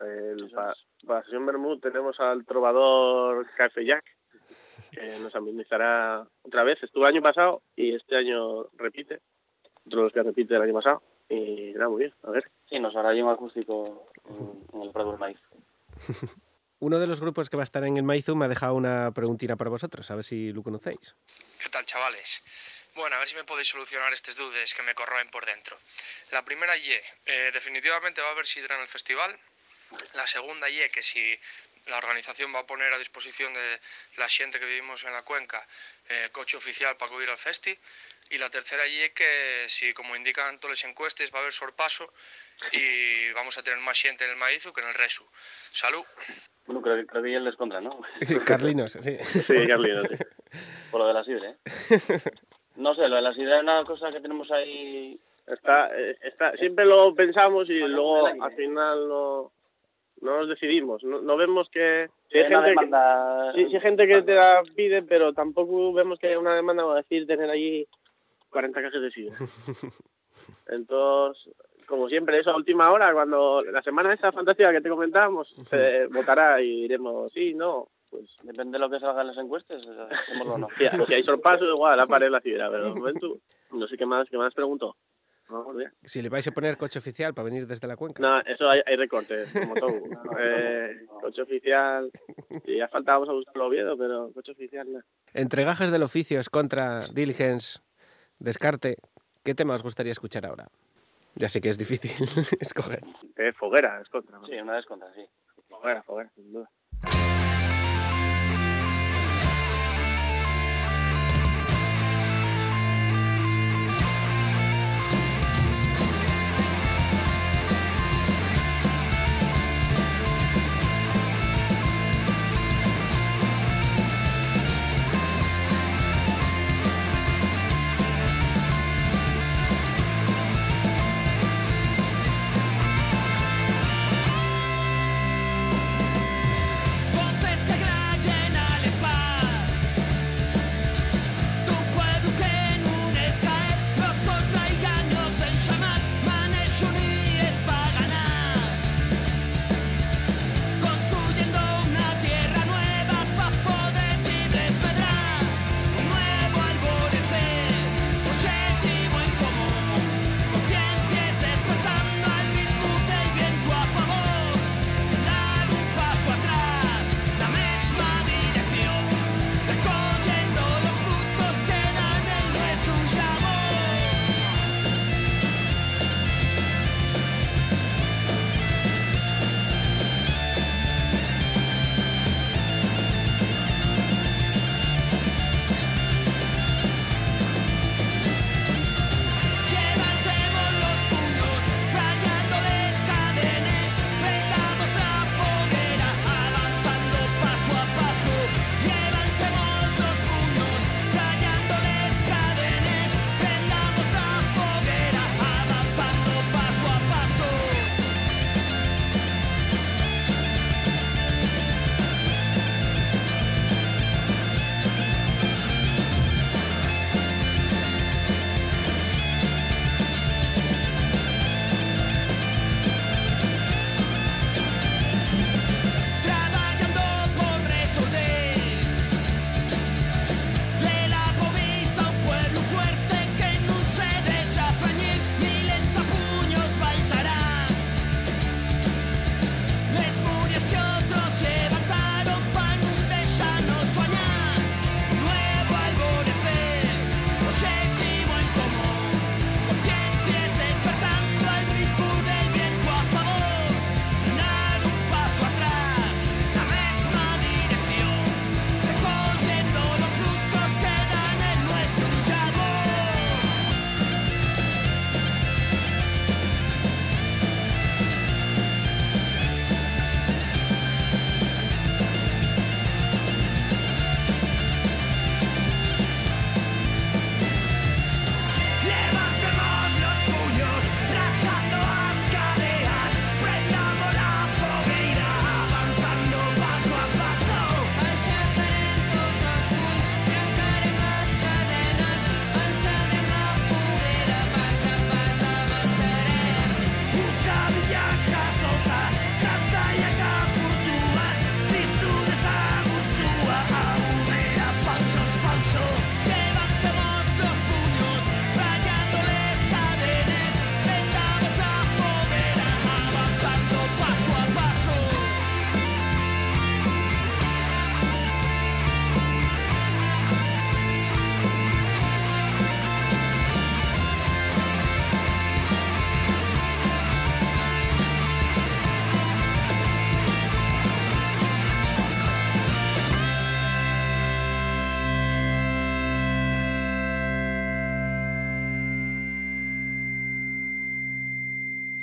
Speaker 11: El, pa- para Sesión Bermud tenemos al trovador Café Jack, que nos amenizará otra vez. Estuvo el año pasado y este año repite. Otro de los que repite el año pasado. Y nada, muy bien, a ver.
Speaker 12: Sí, nos hará un acústico en, en el Prado del Maíz.
Speaker 1: Uno de los grupos que va a estar en el Maizu me ha dejado una preguntina para vosotros, a ver si lo conocéis.
Speaker 14: ¿Qué tal, chavales? Bueno, a ver si me podéis solucionar estos dudes que me corroen por dentro. La primera y, eh, definitivamente va a haber sidra en el festival. La segunda y que si la organización va a poner a disposición de la xente que vivimos en la cuenca eh, coche oficial para acudir al festi. Y la tercera y que si, como indican todas las encuestas, va a haber sorpaso y vamos a tener más xente en el Maizu que en el Resu. Salud.
Speaker 12: Bueno, creo, que- creo que ya el descontra, ¿no?
Speaker 1: Carlinos, sí.
Speaker 11: Sí, Carlinos, sí.
Speaker 12: Por lo de la sidra, ¿eh? No sé, lo de la sidra es una cosa que tenemos ahí...
Speaker 11: Está, eh, está, siempre lo pensamos y luego al final no, no nos decidimos. No, no vemos que... Si hay, gente que,
Speaker 12: demanda-
Speaker 11: sí, sí hay gente que te la pide, pero tampoco vemos que haya una demanda, como decir, tener allí 40 cajas de sidra. Entonces, como siempre, eso a última hora, cuando la semana esa fantástica que te comentábamos, se votará y diremos sí, no.
Speaker 9: pues
Speaker 12: Depende de lo que salga en las encuestas, o no.
Speaker 9: si, si hay sorpaso, igual aparece la ciudad, pero de momento no sé qué más, qué más preguntó. No, no.
Speaker 1: Si le vais a poner coche oficial para venir desde la cuenca.
Speaker 9: No, eso hay, hay recortes, como todo. eh, coche oficial, y ya faltábamos a buscar el Oviedo, pero coche oficial no.
Speaker 1: Entre gajes del oficios contra Diligence, Descarte, ¿qué tema os gustaría escuchar ahora? Ya sé que es difícil escoger.
Speaker 9: Eh, foguera, es contra. ¿no?
Speaker 12: Sí, una vez contra, sí.
Speaker 9: Foguera, foguera, sin duda.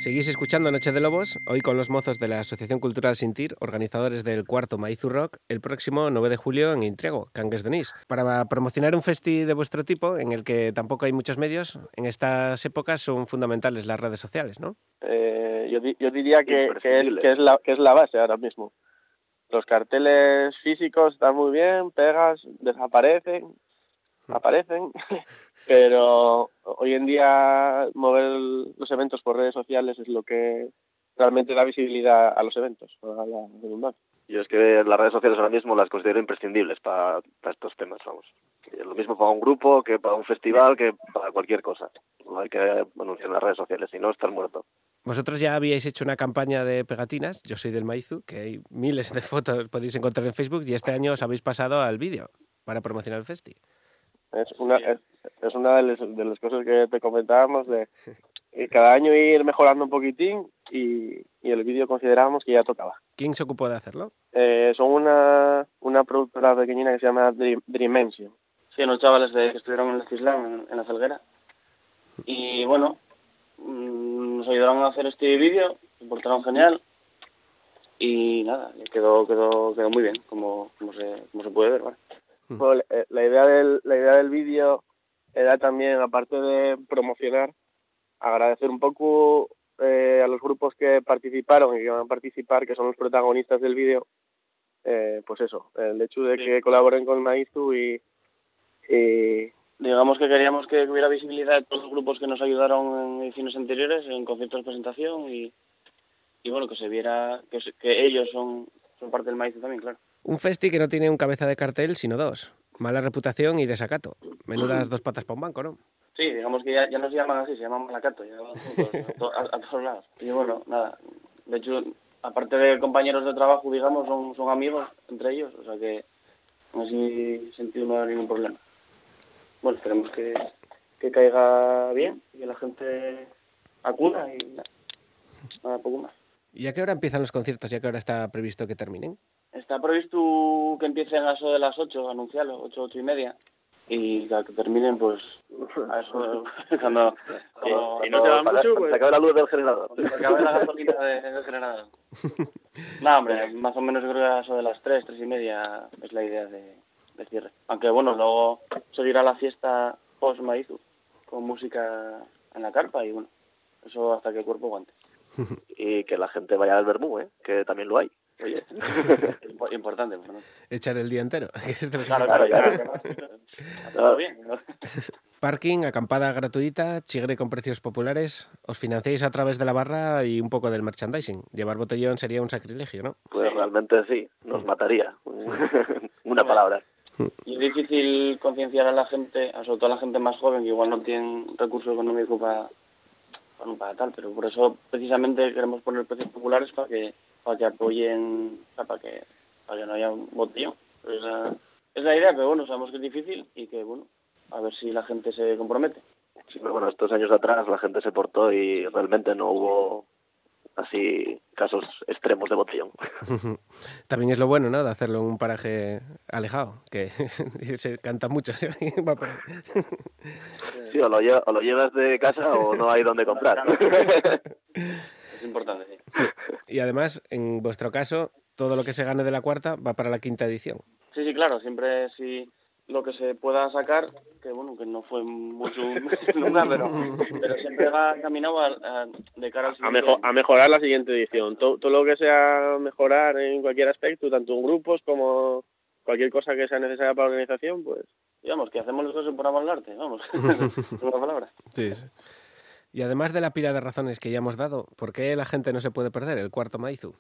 Speaker 1: Seguís escuchando Noche de Lobos, hoy con los mozos de la Asociación Cultural Sintir, organizadores del cuarto Maizu Rock, el próximo 9 de julio en Intriego, Cangues de Nis. Para promocionar un festi de vuestro tipo, en el que tampoco hay muchos medios, en estas épocas son fundamentales las redes sociales, ¿no?
Speaker 9: Eh, yo, di- yo diría que, que, es, que, es la, que es la base ahora mismo. Los carteles físicos están muy bien, pegas, desaparecen, aparecen, pero hoy en día mover los eventos por redes sociales es lo que realmente da visibilidad a los eventos, a la redundancia.
Speaker 13: Yo es que las redes sociales ahora mismo las considero imprescindibles para, para estos temas, vamos. Lo mismo para un grupo que para un festival que para cualquier cosa. No hay que anunciar en las redes sociales, si no estás muerto.
Speaker 1: Vosotros ya habíais hecho una campaña de pegatinas, yo soy del Maizu, que hay miles de fotos podéis encontrar en Facebook y este año os habéis pasado al vídeo para promocionar el festi.
Speaker 11: Es una, es, es una de las, de las cosas que te comentábamos de cada año ir mejorando un poquitín y, y el vídeo considerábamos que ya tocaba.
Speaker 1: ¿Quién se ocupó de hacerlo?
Speaker 11: Eh, son una, una productora pequeñina que se llama Dream- Dimension.
Speaker 12: Sí, unos chavales de, que estuvieron en el Cislam, en, en la Felguera. Y bueno, mm, nos ayudaron a hacer este vídeo, se portaron genial. Y nada, quedó, quedó, quedó muy bien, como, como, se, como se puede ver. ¿vale?
Speaker 11: Bueno, eh, la idea del, la idea del vídeo era también, aparte de promocionar, agradecer un poco eh, a los grupos que participaron y que van a participar, que son los protagonistas del vídeo, eh, pues eso, el hecho de que colaboren con Maizu y, y
Speaker 12: Digamos que queríamos que hubiera visibilidad de todos los grupos que nos ayudaron en ediciones anteriores, en conciertos de presentación y, y bueno, que se viera que, que ellos son, son parte del maíz también, claro.
Speaker 1: Un festi que no tiene un cabeza de cartel, sino dos. Mala reputación y desacato. Menudas dos patas para un banco, ¿no?
Speaker 12: Sí, digamos que ya, ya nos llaman así, se llaman Malacato, ya juntos, a, a- a todos lados. Y bueno, nada, de hecho, aparte de compañeros de trabajo, digamos, son, son amigos entre ellos, o sea que en ese sentido no hay ningún problema. Bueno, esperemos que, que caiga bien y que la gente acuda y nada, nada, poco más.
Speaker 1: ¿Y a qué hora empiezan los conciertos y a qué hora está previsto que terminen?
Speaker 12: Está previsto que empiecen a eso de las 8, anunciarlo, 8, 8 y media. Y que terminen, pues, a eso, cuando... cuando-
Speaker 13: Y no te va mucho, pues... Se acabe la luz del generador.
Speaker 12: se acabe la gasolina de- del generador. No, hombre, más o menos yo creo que a eso de las 3, 3 y media es la idea de, de cierre. Aunque bueno, luego seguirá la fiesta post Maizu con música en la carpa y bueno, eso hasta que el cuerpo aguante.
Speaker 13: Y que la gente vaya al Bermú, ¿eh? Que también lo hay. Oye.
Speaker 12: Impo- Importante, ¿no?
Speaker 1: Echar el día entero. es
Speaker 12: Claro, claro, claro. Todo bien, ¿no?
Speaker 1: Parking, acampada gratuita, chigre con precios populares. Os financiáis a través de la barra y un poco del merchandising. Llevar botellón sería un sacrilegio, ¿no?
Speaker 13: Pues realmente sí, nos mataría. Una palabra.
Speaker 12: Y es difícil concienciar a la gente, a sobre todo a la gente más joven, que igual no tiene recursos económicos para, bueno, para tal, pero por eso precisamente queremos poner precios populares para que para que apoyen, o sea, para que para que no haya un botellón. Esa es la idea, pero bueno, sabemos que es difícil y que bueno, a ver si la gente se compromete.
Speaker 13: Sí, pero bueno, estos años atrás la gente se portó y realmente no hubo así casos extremos de botellón.
Speaker 1: También es lo bueno, ¿no? De hacerlo en un paraje alejado, que se canta mucho.
Speaker 13: Sí, o lo, o lo llevas de casa o no hay donde comprar.
Speaker 12: Es importante, sí.
Speaker 1: y además, en vuestro caso, todo lo que se gane de la cuarta va para la quinta edición.
Speaker 12: Sí, sí, claro, siempre si lo que se pueda sacar, que bueno, que no fue mucho nunca, pero, pero siempre va encaminado a, a- de cara al
Speaker 11: a,
Speaker 12: siguiente
Speaker 11: mejo-
Speaker 12: año.
Speaker 11: a mejorar la siguiente edición. Todo, todo lo que sea mejorar en cualquier aspecto, tanto en grupos como cualquier cosa que sea necesaria para la organización, pues
Speaker 12: Digamos, que hacemos las cosas por amor al arte, vamos, es una palabra.
Speaker 1: Sí, sí. Y además de la pila de razones que ya hemos dado, ¿por qué la gente no se puede perder el cuarto Maizu?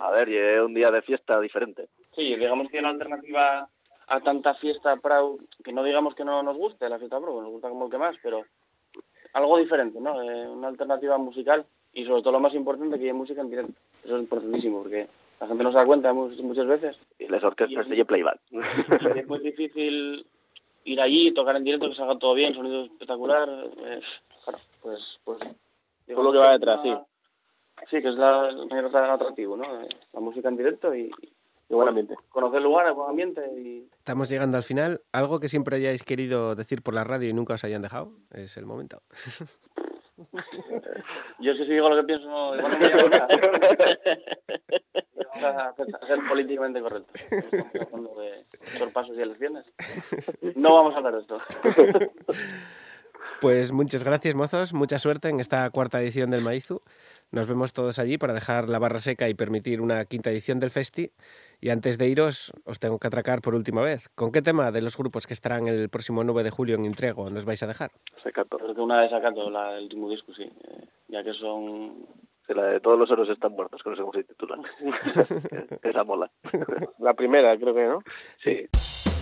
Speaker 13: A ver, y es un día de fiesta diferente.
Speaker 12: Sí, digamos que una alternativa a tanta fiesta Prau, que no digamos que no nos guste la fiesta Prau, nos gusta como el que más, pero algo diferente, ¿no? Eh, una alternativa musical y sobre todo lo más importante que hay música en directo. Eso es importantísimo porque la gente no se da cuenta mu- muchas veces.
Speaker 13: Y las orquestas y el playback.
Speaker 12: Es muy difícil ir allí, tocar en directo, que salga todo bien, sonido espectacular. eh, pues, pues
Speaker 11: Todo lo que va detrás, sí.
Speaker 12: Sí, que es la, el mayor atractivo, ¿no? Eh, La música en directo y,
Speaker 11: y buen ambiente.
Speaker 12: conocer el lugar, el buen ambiente y
Speaker 1: Estamos llegando al final. ¿Algo que siempre hayáis querido decir por la radio y nunca os hayan dejado? Es el momento.
Speaker 12: Yo que si digo lo que pienso, no, igual no me llevo nada. Y Vamos a, hacer- a ser políticamente correctos. Estamos hablando de sorpasos y elecciones. No vamos a hablar de esto.
Speaker 1: Pues muchas gracias, mozos. Mucha suerte en esta cuarta edición del Maizu. Nos vemos todos allí para dejar la barra seca y permitir una quinta edición del Festi. Y antes de iros, os tengo que atracar por última vez. ¿Con qué tema de los grupos que estarán el próximo 9 de julio en Intriego nos vais a dejar?
Speaker 12: Creo que una vez sacato la, el último disco, sí. eh, ya que son
Speaker 8: la de todos los héroes están muertos, que no sé cómo se titulan. Esa mola.
Speaker 11: La primera, creo que, ¿no?
Speaker 8: Sí.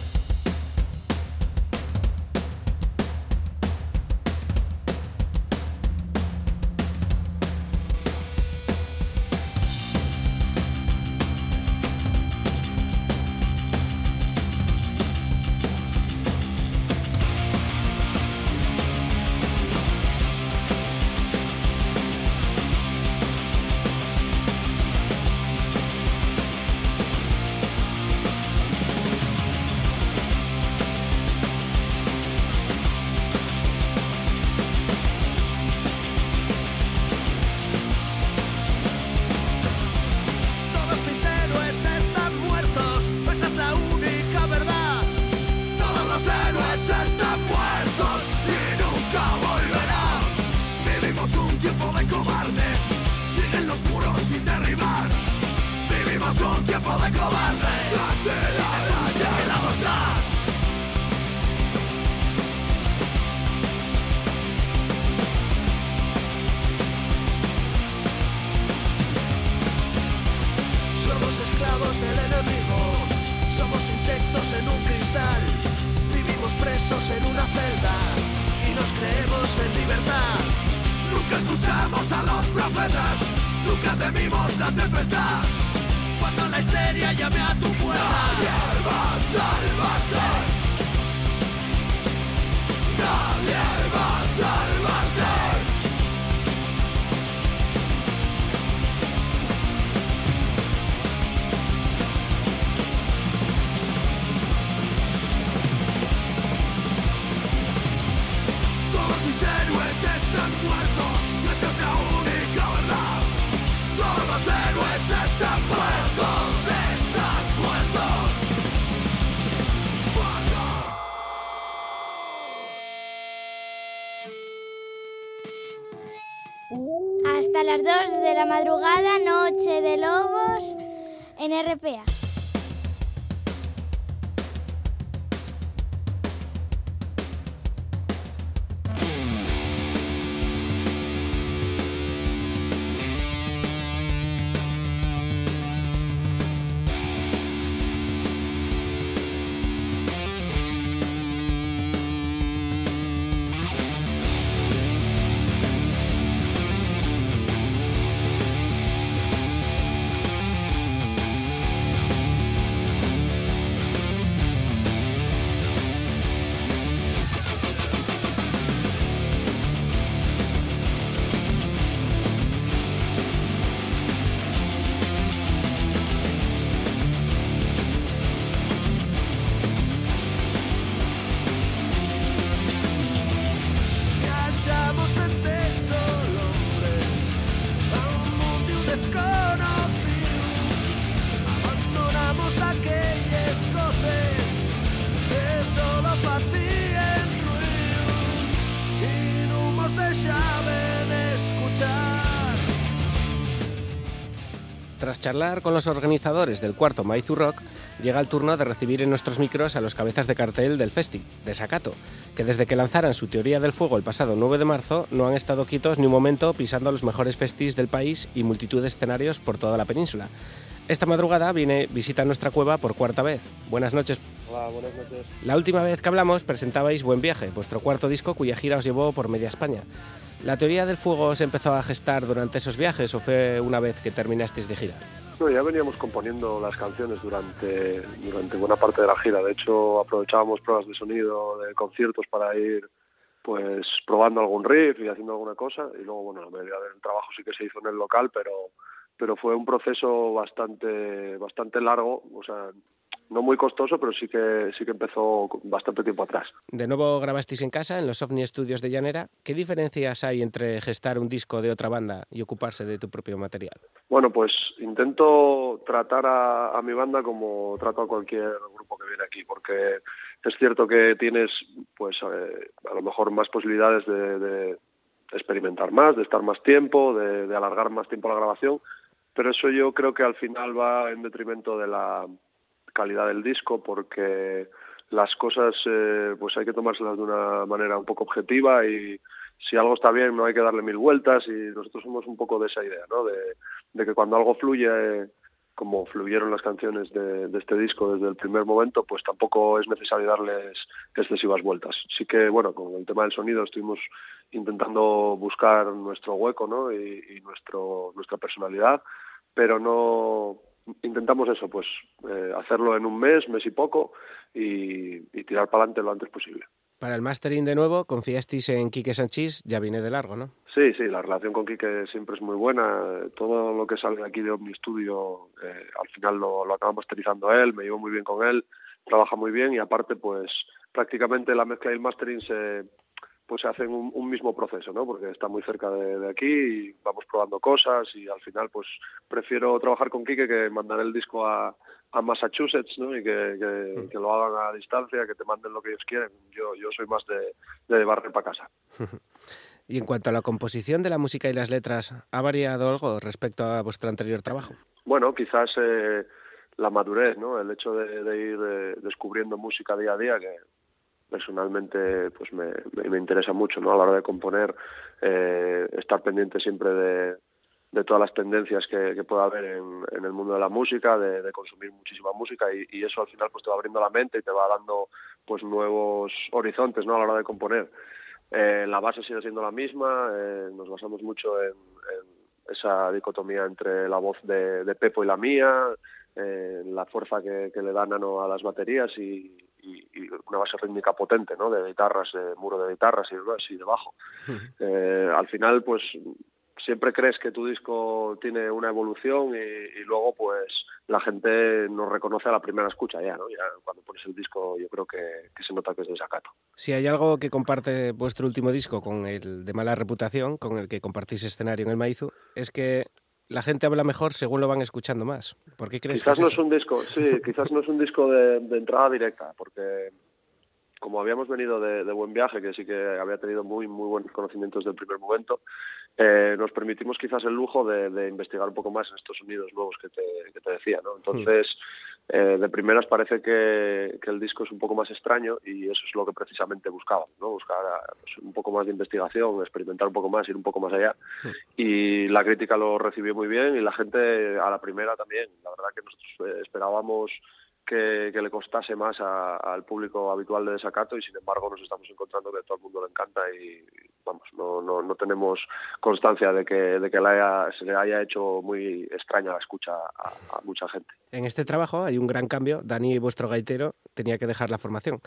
Speaker 1: Tras charlar con los organizadores del cuarto Maizu Rock, llega el turno de recibir en nuestros micros a los cabezas de cartel del Festi, de Sacato, que desde que lanzaran su teoría del fuego el pasado 9 de marzo no han estado quietos ni un momento pisando los mejores festis del país y multitud de escenarios por toda la península. Esta madrugada viene visita nuestra cueva por cuarta vez. Buenas noches.
Speaker 11: Hola, buenas noches.
Speaker 1: La última vez que hablamos presentabais Buen Viaje, vuestro cuarto disco cuya gira os llevó por media España. ¿La teoría del fuego se empezó a gestar durante esos viajes o fue una vez que terminasteis de gira?
Speaker 15: No, ya veníamos componiendo las canciones durante, durante buena parte de la gira. De hecho, aprovechábamos pruebas de sonido de conciertos para ir pues probando algún riff y haciendo alguna cosa. Y luego, bueno, la mayoría del trabajo sí que se hizo en el local, pero pero fue un proceso bastante bastante largo, o sea, no muy costoso, pero sí que sí que empezó bastante tiempo atrás.
Speaker 1: De nuevo grabasteis en casa, en los OVNI Studios de Llanera. ¿Qué diferencias hay entre gestar un disco de otra banda y ocuparse de tu propio material?
Speaker 15: Bueno, pues intento tratar a, a mi banda como trato a cualquier grupo que viene aquí, porque es cierto que tienes, pues, eh, a lo mejor más posibilidades de, de experimentar más, de estar más tiempo, de, de alargar más tiempo la grabación, pero eso yo creo que al final va en detrimento de la calidad del disco, porque las cosas, eh, pues hay que tomárselas de una manera un poco objetiva y si algo está bien no hay que darle mil vueltas y nosotros somos un poco de esa idea, ¿no? De, que cuando algo fluye como fluyeron las canciones de, este disco desde el primer momento, pues tampoco es necesario darles excesivas vueltas. Sí que, bueno, con el tema del sonido estuvimos intentando buscar nuestro hueco, ¿no? Y, y nuestro, nuestra personalidad, pero no intentamos eso, pues eh, hacerlo en un mes, mes y poco, y, y tirar para adelante lo antes posible.
Speaker 1: Para el mastering de nuevo, confiasteis en Quique Sanchís, ya viene de largo, ¿no?
Speaker 15: Sí, sí, la relación con Quique siempre es muy buena. Todo lo que sale aquí de Omni Studio, eh, al final lo, lo acaba masterizando él, me llevo muy bien con él, trabaja muy bien y aparte, pues prácticamente la mezcla y el mastering se, pues se hacen un, un mismo proceso, ¿no? Porque está muy cerca de, de, aquí y vamos probando cosas y al final, pues prefiero trabajar con Quique que mandar el disco a, a Massachusetts, ¿no? Y que, que, que, lo hagan a distancia, que te manden lo que ellos quieren. Yo, yo soy más de, de barrer para casa.
Speaker 1: y en cuanto a la composición de la música y las letras, ¿ha variado algo respecto a vuestro anterior trabajo?
Speaker 15: Bueno, quizás eh, la madurez, ¿no? El hecho de, de ir eh, descubriendo música día a día, que personalmente pues me, me, interesa mucho, ¿no? A la hora de componer, eh, estar pendiente siempre de de todas las tendencias que, que pueda haber en, el mundo de la música, de, consumir muchísima música y, eso al final pues te va abriendo la mente y te va dando pues nuevos horizontes ¿no? a la hora de componer. Eh, la base sigue siendo la misma, eh, nos basamos mucho en, en, esa dicotomía entre la voz de, de Pepo y la mía, eh, la fuerza que, que, le da Nano a las baterías y, y, y, una base rítmica potente, ¿no? De guitarras, de muro de guitarras y, y de bajo. Eh, al final, pues siempre crees que tu disco tiene una evolución y, y, luego pues la gente nos reconoce a la primera escucha ya, ¿no? Ya cuando pones el disco yo creo que, que se nota que es de sacato.
Speaker 1: Si hay algo que comparte vuestro último disco con el de mala reputación, con el que compartís escenario en el Maizu, es que la gente habla mejor según lo van escuchando más. ¿Por qué crees
Speaker 15: quizás
Speaker 1: que
Speaker 15: es
Speaker 1: no
Speaker 15: es un disco, sí, quizás no es un disco de, de entrada directa, porque como habíamos venido de, de, buen viaje, que sí que había tenido muy muy buenos conocimientos del primer momento, eh, nos permitimos quizás el lujo de, de, investigar un poco más en estos sonidos nuevos que te, que te decía, ¿no? Entonces, eh, de primeras parece que, que, el disco es un poco más extraño y eso es lo que precisamente buscábamos, ¿no? Buscar pues, un poco más de investigación, experimentar un poco más, ir un poco más allá. Y la crítica lo recibió muy bien y la gente a la primera también. La verdad que nosotros eh, esperábamos que, le costase más a, al público habitual de Desacato y sin embargo nos estamos encontrando que todo el mundo le encanta y vamos, no, no, no tenemos constancia de que, de que le haya, se le haya hecho muy extraña la escucha a, mucha gente.
Speaker 1: En este trabajo hay un gran cambio. Dani, vuestro gaitero, tenía que dejar la formación.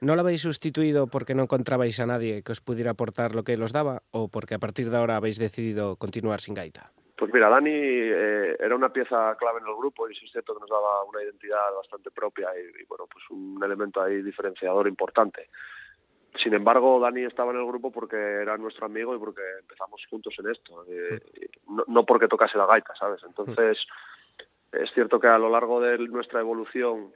Speaker 1: ¿No lo habéis sustituido porque no encontrabais a nadie que os pudiera aportar lo que los daba o porque a partir de ahora habéis decidido continuar sin gaita?
Speaker 15: Pues mira, Dani eh, era una pieza clave en el grupo y es cierto que nos daba una identidad bastante propia y, y, bueno, pues un elemento ahí diferenciador importante. Sin embargo, Dani estaba en el grupo porque era nuestro amigo y porque empezamos juntos en esto, eh, no, no, porque tocase la gaita, ¿sabes? Entonces, es cierto que a lo largo de nuestra evolución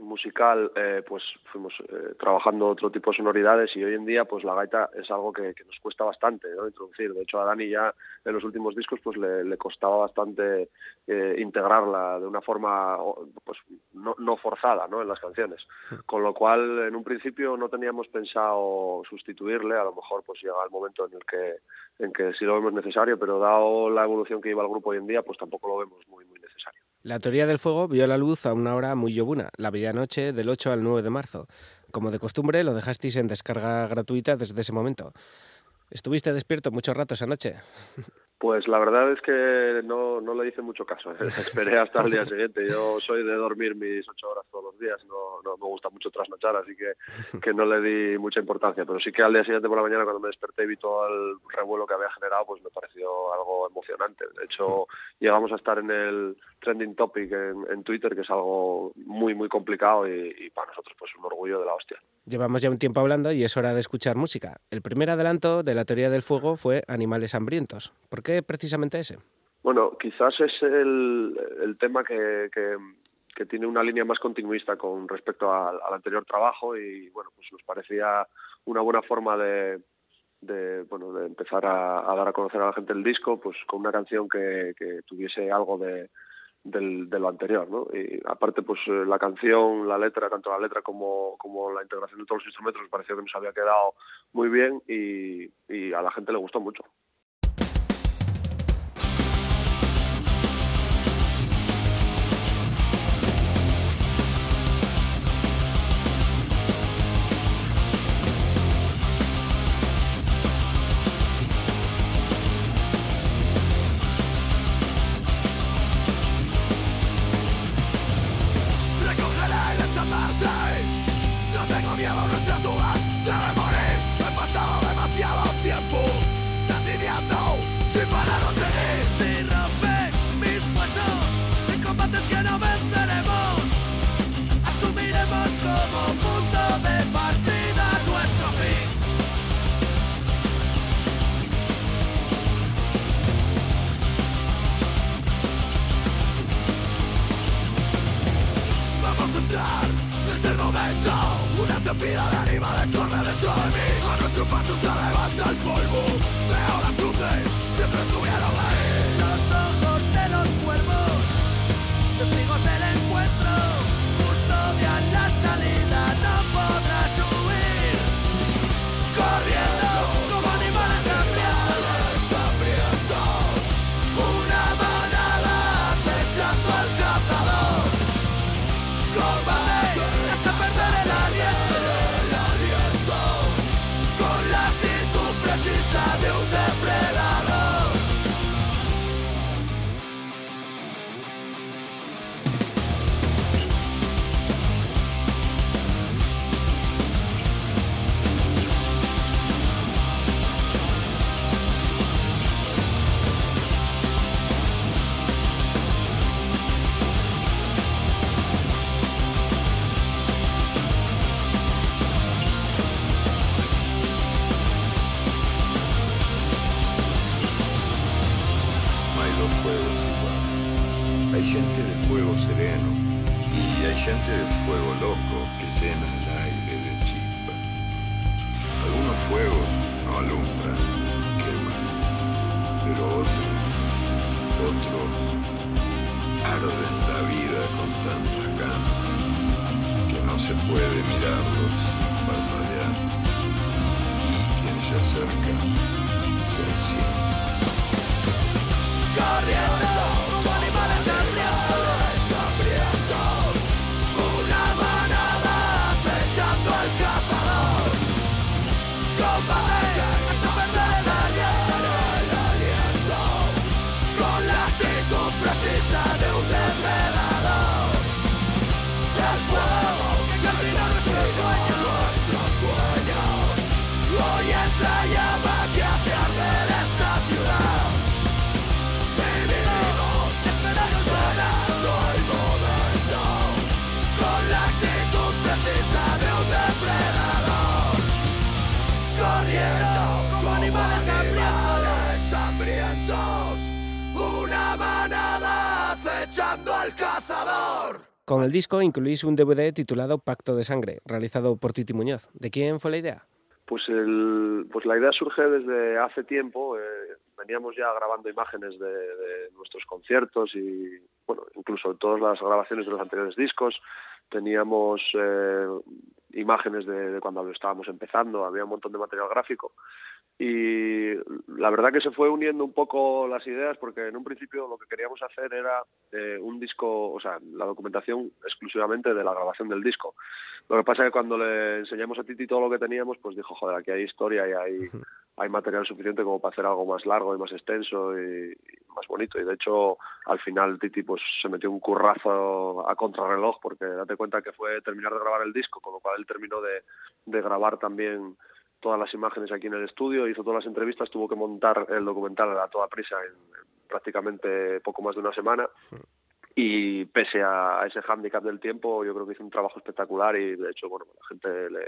Speaker 15: musical eh, pues fuimos eh, trabajando otro tipo de sonoridades y hoy en día pues la gaita es algo que, que nos cuesta bastante ¿no? introducir. De hecho a Dani ya en los últimos discos pues le, le costaba bastante eh, integrarla de una forma pues no, no forzada ¿no? en las canciones. Con lo cual en un principio no teníamos pensado sustituirle. A lo mejor pues llega el momento en el que en que sí lo vemos necesario pero dado la evolución que lleva el grupo hoy en día pues tampoco lo vemos muy muy necesario
Speaker 1: la teoría del fuego vio la luz a una hora muy llovuna, la medianoche del 8 al 9 de marzo. Como de costumbre, lo dejasteis en descarga gratuita desde ese momento. ¿Estuviste despierto mucho rato esa noche?
Speaker 15: Pues la verdad es que no, no le hice mucho caso. ¿eh? Esperé hasta el día siguiente. Yo soy de dormir mis ocho horas todos los días. No, no me gusta mucho trasnochar, así que, que no le di mucha importancia. Pero sí que al día siguiente por la mañana, cuando me desperté y vi todo el revuelo que había generado, pues me pareció algo emocionante. De hecho, llegamos a estar en el trending topic en, en Twitter, que es algo muy, muy complicado y, y para nosotros pues un orgullo de la hostia.
Speaker 1: Llevamos ya un tiempo hablando y es hora de escuchar música. El primer adelanto de la teoría del fuego fue Animales hambrientos. ¿Por qué precisamente ese?
Speaker 15: Bueno, quizás es el, el tema que, que, que, tiene una línea más continuista con respecto al, al, anterior trabajo y bueno, pues nos parecía una buena forma de, de bueno de empezar a, a, dar a conocer a la gente el disco, pues con una canción que, que tuviese algo de, del, de lo anterior, ¿no? Y aparte, pues eh, la canción, la letra, tanto la letra como, como la integración de todos los instrumentos, nos pareció que nos había quedado muy bien y, y a la gente le gustó mucho.
Speaker 4: Con
Speaker 16: el
Speaker 1: disco incluís un DVD titulado Pacto de Sangre, realizado por Titi Muñoz. ¿De quién fue la idea?
Speaker 15: Pues, el, pues la idea surge desde hace tiempo. eh, veníamos ya grabando imágenes de, nuestros conciertos y, bueno, incluso todas las grabaciones de los anteriores discos. Teníamos eh, imágenes de, de cuando estábamos empezando, había un montón de material gráfico. Y la verdad que se fue uniendo un poco las ideas porque en un principio lo que queríamos hacer era eh, un disco, o sea, la documentación exclusivamente de la grabación del disco. Lo que pasa es que cuando le enseñamos a Titi todo lo que teníamos, pues dijo, joder, aquí hay historia y hay, hay material suficiente como para hacer algo más largo y más extenso y, y más bonito. Y de hecho, al final Titi pues se metió un currazo a contrarreloj porque date cuenta que fue terminar de grabar el disco, con lo cual él terminó de, de grabar también todas las imágenes aquí en el estudio, hizo todas las entrevistas, tuvo que montar el documental a toda prisa en prácticamente poco más de una semana y pese a ese hándicap del tiempo yo creo que hizo un trabajo espectacular y de hecho bueno la gente le,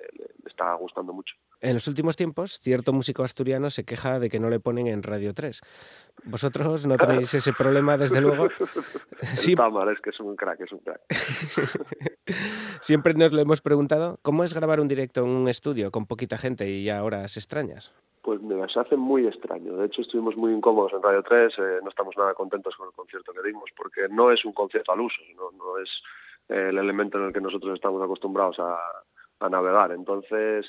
Speaker 15: está gustando mucho
Speaker 1: En los últimos tiempos, cierto músico asturiano se queja de que no le ponen en Radio 3. Vosotros no tenéis ese problema, desde luego. Sí.
Speaker 15: está mal es que es un crack es un crack
Speaker 1: Siempre nos lo hemos preguntado, ¿cómo es grabar un directo en un estudio con poquita gente y a horas extrañas?
Speaker 15: Pues me se hace muy extraño. De hecho, estuvimos muy incómodos en Radio 3. eh, no estamos nada contentos con el concierto que dimos, porque no es un concierto al uso, no, no es eh, el elemento en el que nosotros estamos acostumbrados a, a navegar. Entonces,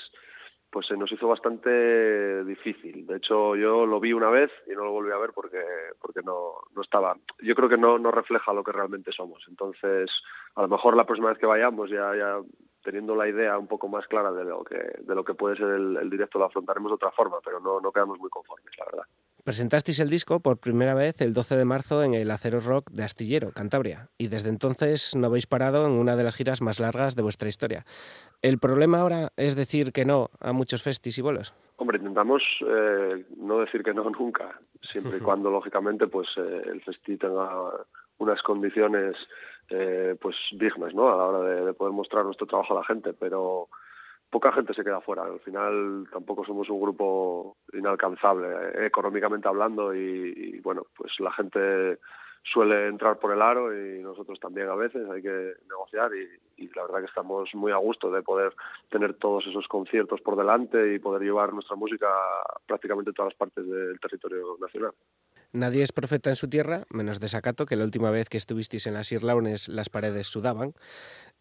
Speaker 15: pues se nos hizo bastante difícil. De hecho, yo lo vi una vez y no lo volví a ver porque porque no, no estaba. Yo creo que no, no refleja lo que realmente somos. Entonces, a lo mejor la próxima vez que vayamos ya ya teniendo la idea un poco más clara de lo que de lo que puede ser el, el directo lo afrontaremos de otra forma, pero no no quedamos muy conformes, la verdad.
Speaker 1: Presentasteis el disco por primera vez el 12 de marzo en el Acero Rock de Astillero, Cantabria, y desde entonces no habéis parado en una de las giras más largas de vuestra historia. ¿El problema ahora es decir que no a muchos festis y bolos?
Speaker 15: Hombre, intentamos eh, no decir que no nunca, siempre y cuando, lógicamente, pues eh, el festi tenga unas condiciones eh, pues dignas, ¿no? A la hora de, de poder mostrar nuestro trabajo a la gente, pero poca gente se queda fuera. Al final tampoco somos un grupo inalcanzable eh, económicamente hablando y, bueno, pues la gente suele entrar por el aro y nosotros también a veces hay que negociar y, y, la verdad que estamos muy a gusto de poder tener todos esos conciertos por delante y poder llevar nuestra música a prácticamente todas las partes del territorio nacional.
Speaker 1: Nadie es profeta en su tierra, menos desacato, que la última vez que estuvisteis en las Irlaunes las paredes sudaban.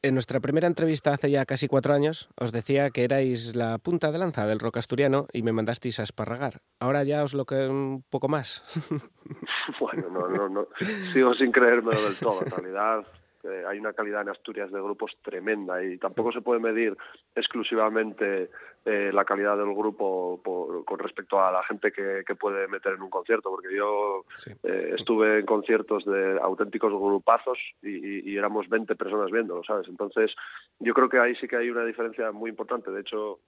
Speaker 1: En nuestra primera entrevista hace ya casi cuatro años os decía que erais la punta de lanza del rock asturiano y me mandasteis a esparragar. Ahora ya os lo que un poco más.
Speaker 15: bueno, no, no, no. Sigo sin creérmelo del todo. En realidad hay una calidad en Asturias de grupos tremenda y tampoco se puede medir exclusivamente eh, la calidad del grupo por, con respecto a la gente que, que, puede meter en un concierto, porque yo sí. eh, estuve en conciertos de auténticos grupazos y, y, y, éramos 20 personas viéndolo, ¿sabes? Entonces, yo creo que ahí sí que hay una diferencia muy importante. De hecho,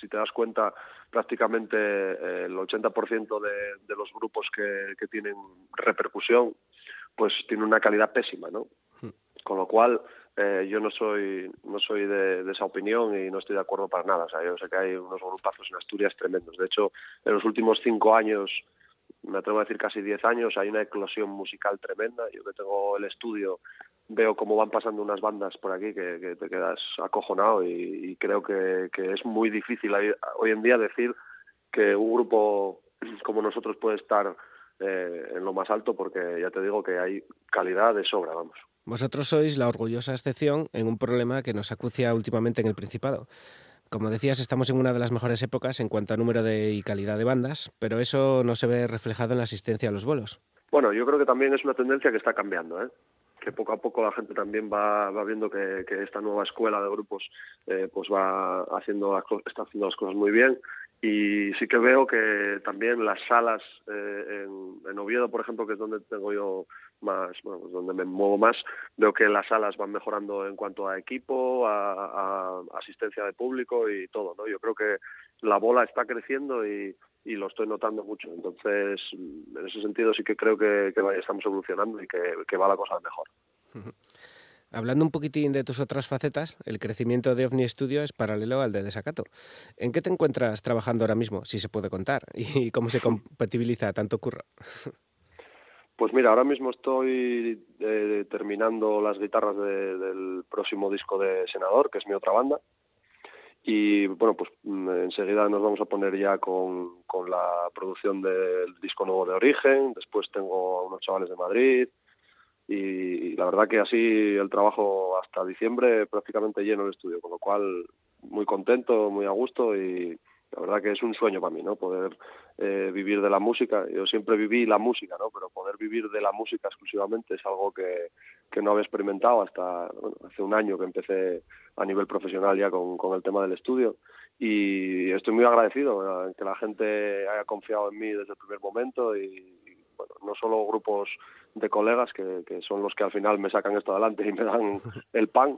Speaker 15: si te das cuenta, prácticamente eh, el 80% de, de los grupos que, que tienen repercusión, pues tiene una calidad pésima, ¿no? Con lo cual, eh, yo no soy no soy de, esa opinión y no estoy de acuerdo para nada. O sea, yo sé que hay unos grupazos en Asturias tremendos. De hecho, en los últimos cinco años, me atrevo a decir casi diez años, hay una eclosión musical tremenda. Yo que tengo el estudio, veo cómo van pasando unas bandas por aquí que, que te quedas acojonado y, creo que, es muy difícil hoy, hoy en día decir que un grupo como nosotros puede estar eh, en lo más alto porque ya te digo que hay calidad de sobra, vamos.
Speaker 1: Vosotros sois la orgullosa excepción en un problema que nos acucia últimamente en el Principado. Como decías, estamos en una de las mejores épocas en cuanto a número de y calidad de bandas, pero eso no se ve reflejado en la asistencia a los vuelos.
Speaker 15: Bueno, yo creo que también es una tendencia que está cambiando, ¿eh? que poco a poco la gente también va, viendo que, esta nueva escuela de grupos eh, pues va haciendo está haciendo las cosas muy bien y sí que veo que también las salas eh, en, Oviedo, por ejemplo, que es donde tengo yo más, bueno, pues donde me muevo más, veo que las salas van mejorando en cuanto a equipo, a, asistencia de público y todo, ¿no? Yo creo que la bola está creciendo y, lo estoy notando mucho. Entonces, en ese sentido sí que creo que, que estamos evolucionando y que, que va la cosa mejor.
Speaker 1: Hablando un poquitín de tus otras facetas, el crecimiento de OVNI Studio es paralelo al de Desacato. ¿En qué te encuentras trabajando ahora mismo, si se puede contar? ¿Y cómo se compatibiliza tanto curro?
Speaker 15: Pues mira, ahora mismo estoy eh, terminando las guitarras de, del próximo disco de Senador, que es mi otra banda. Y bueno, pues mm, enseguida nos vamos a poner ya con, con la producción del disco nuevo de Origen. Después tengo a unos chavales de Madrid, y, la verdad que así el trabajo hasta diciembre prácticamente lleno el estudio, con lo cual muy contento, muy a gusto y la verdad que es un sueño para mí, ¿no? Poder eh, vivir de la música. Yo siempre viví la música, ¿no? Pero poder vivir de la música exclusivamente es algo que, que no había experimentado hasta hace un año que empecé a nivel profesional ya con, con el tema del estudio y estoy muy agradecido que la gente haya confiado en mí desde el primer momento y, bueno, no solo grupos de colegas que, que son los que al final me sacan esto adelante y me dan el pan,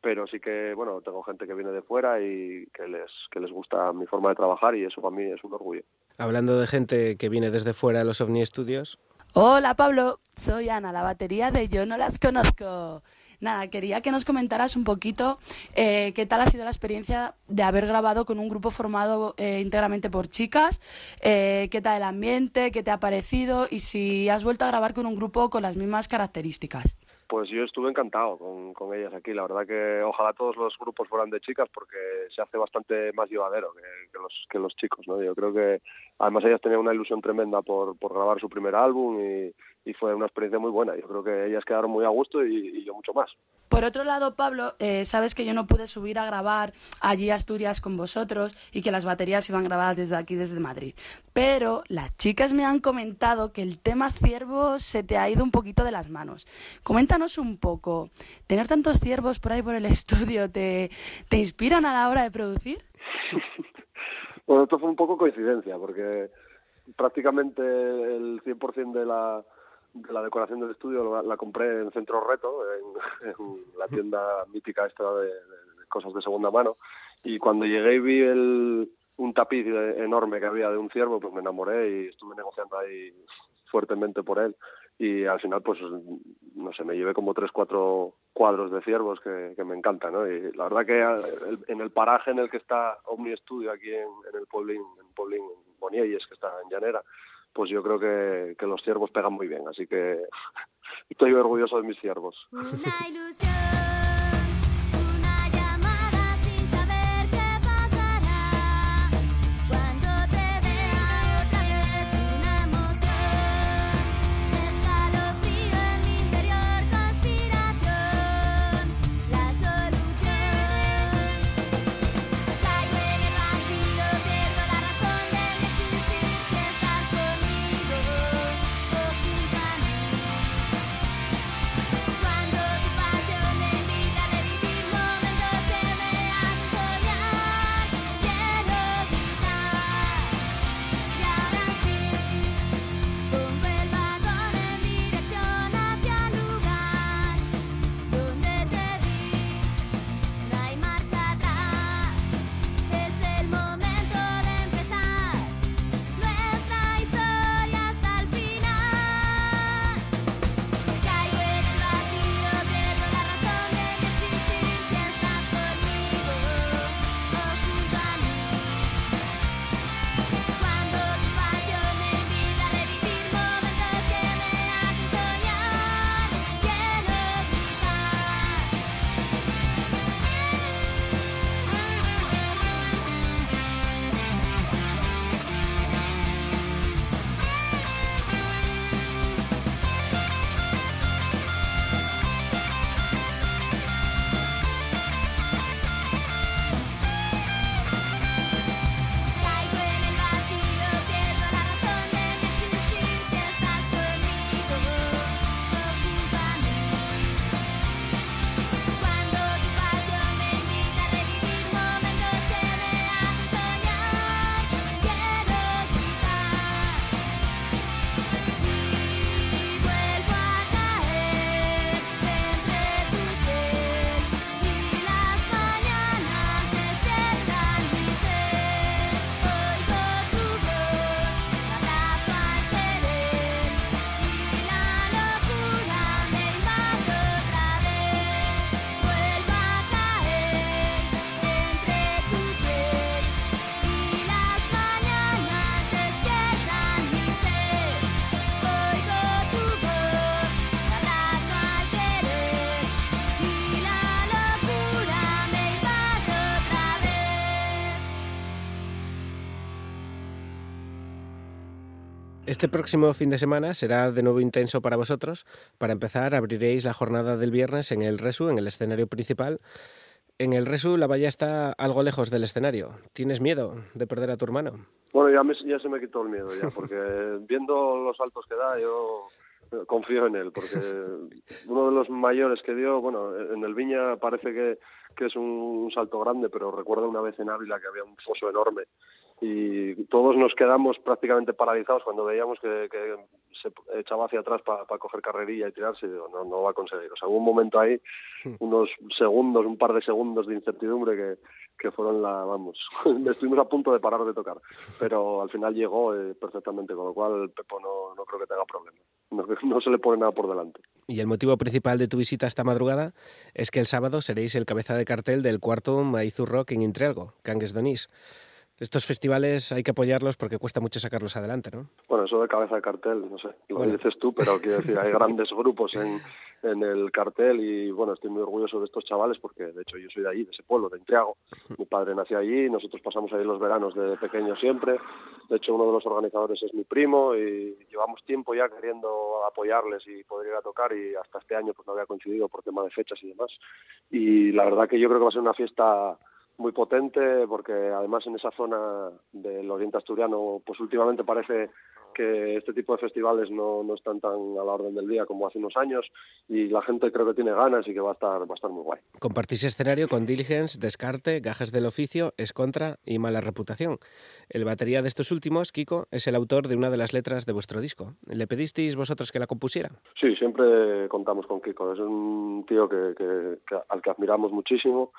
Speaker 15: pero sí que, bueno, tengo gente que viene de fuera y que les, que les gusta mi forma de trabajar y eso para mí es un orgullo.
Speaker 1: Hablando de gente que viene desde fuera de los OVNI Studios.
Speaker 17: Hola Pablo, soy Ana, la batería de Yo no las conozco. Nada, quería que nos comentaras un poquito eh, qué tal ha sido la experiencia de haber grabado con un grupo formado eh, íntegramente por chicas, eh, qué tal el ambiente, qué te ha parecido y si has vuelto a grabar con un grupo con las mismas características.
Speaker 15: Pues yo estuve encantado con, con ellas aquí. La verdad que ojalá todos los grupos fueran de chicas porque se hace bastante más llevadero que, que los, que los chicos, ¿no? Yo creo que además ellas tenían una ilusión tremenda por, por grabar su primer álbum y, y fue una experiencia muy buena. Yo creo que ellas quedaron muy a gusto y, y yo mucho más.
Speaker 17: Por otro lado, Pablo, eh, sabes que yo no pude subir a grabar allí a Asturias con vosotros y que las baterías iban grabadas desde aquí, desde Madrid. Pero las chicas me han comentado que el tema ciervos se te ha ido un poquito de las manos. Coméntanos un poco, ¿tener tantos ciervos por ahí por el estudio te, te inspiran a la hora de producir?
Speaker 15: Bueno, esto fue un poco coincidencia porque prácticamente el 100% de la, de la decoración del estudio la, la compré en Centro Reto, en, en la tienda mítica esta de, cosas de segunda mano. Y cuando llegué y vi el, un tapiz de- enorme que había de un ciervo, pues me enamoré y estuve negociando ahí fuertemente por él. Y al final, pues, no sé, me llevé como tres, cuatro cuadros de ciervos que, que me encantan, ¿no? Y la verdad que en el paraje en el que está Omni Studio, aquí en, el Poblín, en Poblín, en Bonielles, que está en Llanera, pues yo creo que, que los ciervos pegan muy bien. Así que estoy orgulloso de mis ciervos.
Speaker 18: Una ilusión,
Speaker 1: Este próximo fin de semana será de nuevo intenso para vosotros. Para empezar, abriréis la jornada del viernes en el Resu, en el escenario principal. En el Resu la valla está algo lejos del escenario. ¿Tienes miedo de perder a tu hermano?
Speaker 15: Bueno, ya, me- ya se me quitó el miedo, ya, porque viendo los saltos que da, yo eh, confío en él, porque uno de los mayores que dio, bueno, en el Viña parece que, que es un, un salto grande, pero recuerdo una vez en Ávila que había un foso enorme y todos nos quedamos prácticamente paralizados cuando veíamos que, que se echaba hacia atrás para coger carrerilla y tirarse y digo, no, no va a conseguir. O sea, hubo un momento ahí, unos segundos, un par de segundos de incertidumbre que, que fueron la, vamos, estuvimos a punto de parar de tocar, pero al final llegó eh, perfectamente, con lo cual Pepo no, no creo que tenga problema. No, no se le pone nada por delante.
Speaker 1: Y el motivo principal de tu visita esta madrugada es que el sábado seréis el cabeza de cartel del cuarto Maizu Rock en Intrialgo, Cangues Donís. Estos festivales hay que apoyarlos porque cuesta mucho sacarlos adelante, ¿no?
Speaker 15: Bueno, eso de cabeza de cartel, no sé, lo
Speaker 1: Bueno.
Speaker 15: dices tú, pero quiero decir, hay grandes grupos en, en el cartel y bueno, estoy muy orgulloso de estos chavales porque de hecho yo soy de allí, de ese pueblo, de Entriago. Mi padre nació allí, nosotros pasamos ahí los veranos de pequeños siempre. De hecho, uno de los organizadores es mi primo y llevamos tiempo ya queriendo apoyarles y poder ir a tocar y hasta este año pues no había coincidido por tema de fechas y demás. Y la verdad que yo creo que va a ser una fiesta muy potente porque además en esa zona del oriente asturiano pues últimamente parece que este tipo de festivales no, no están tan a la orden del día como hace unos años y la gente creo que tiene ganas y que va a estar, va a estar muy guay.
Speaker 1: Compartís escenario con Diligence, Descarte, Gajes del Oficio, Escontra y Mala Reputación. El batería de estos últimos, Kiko, es el autor de una de las letras de vuestro disco. ¿Le pedisteis vosotros que la compusiera?
Speaker 15: Sí, siempre contamos con Kiko. Es un tío que, que- que- al que admiramos muchísimo.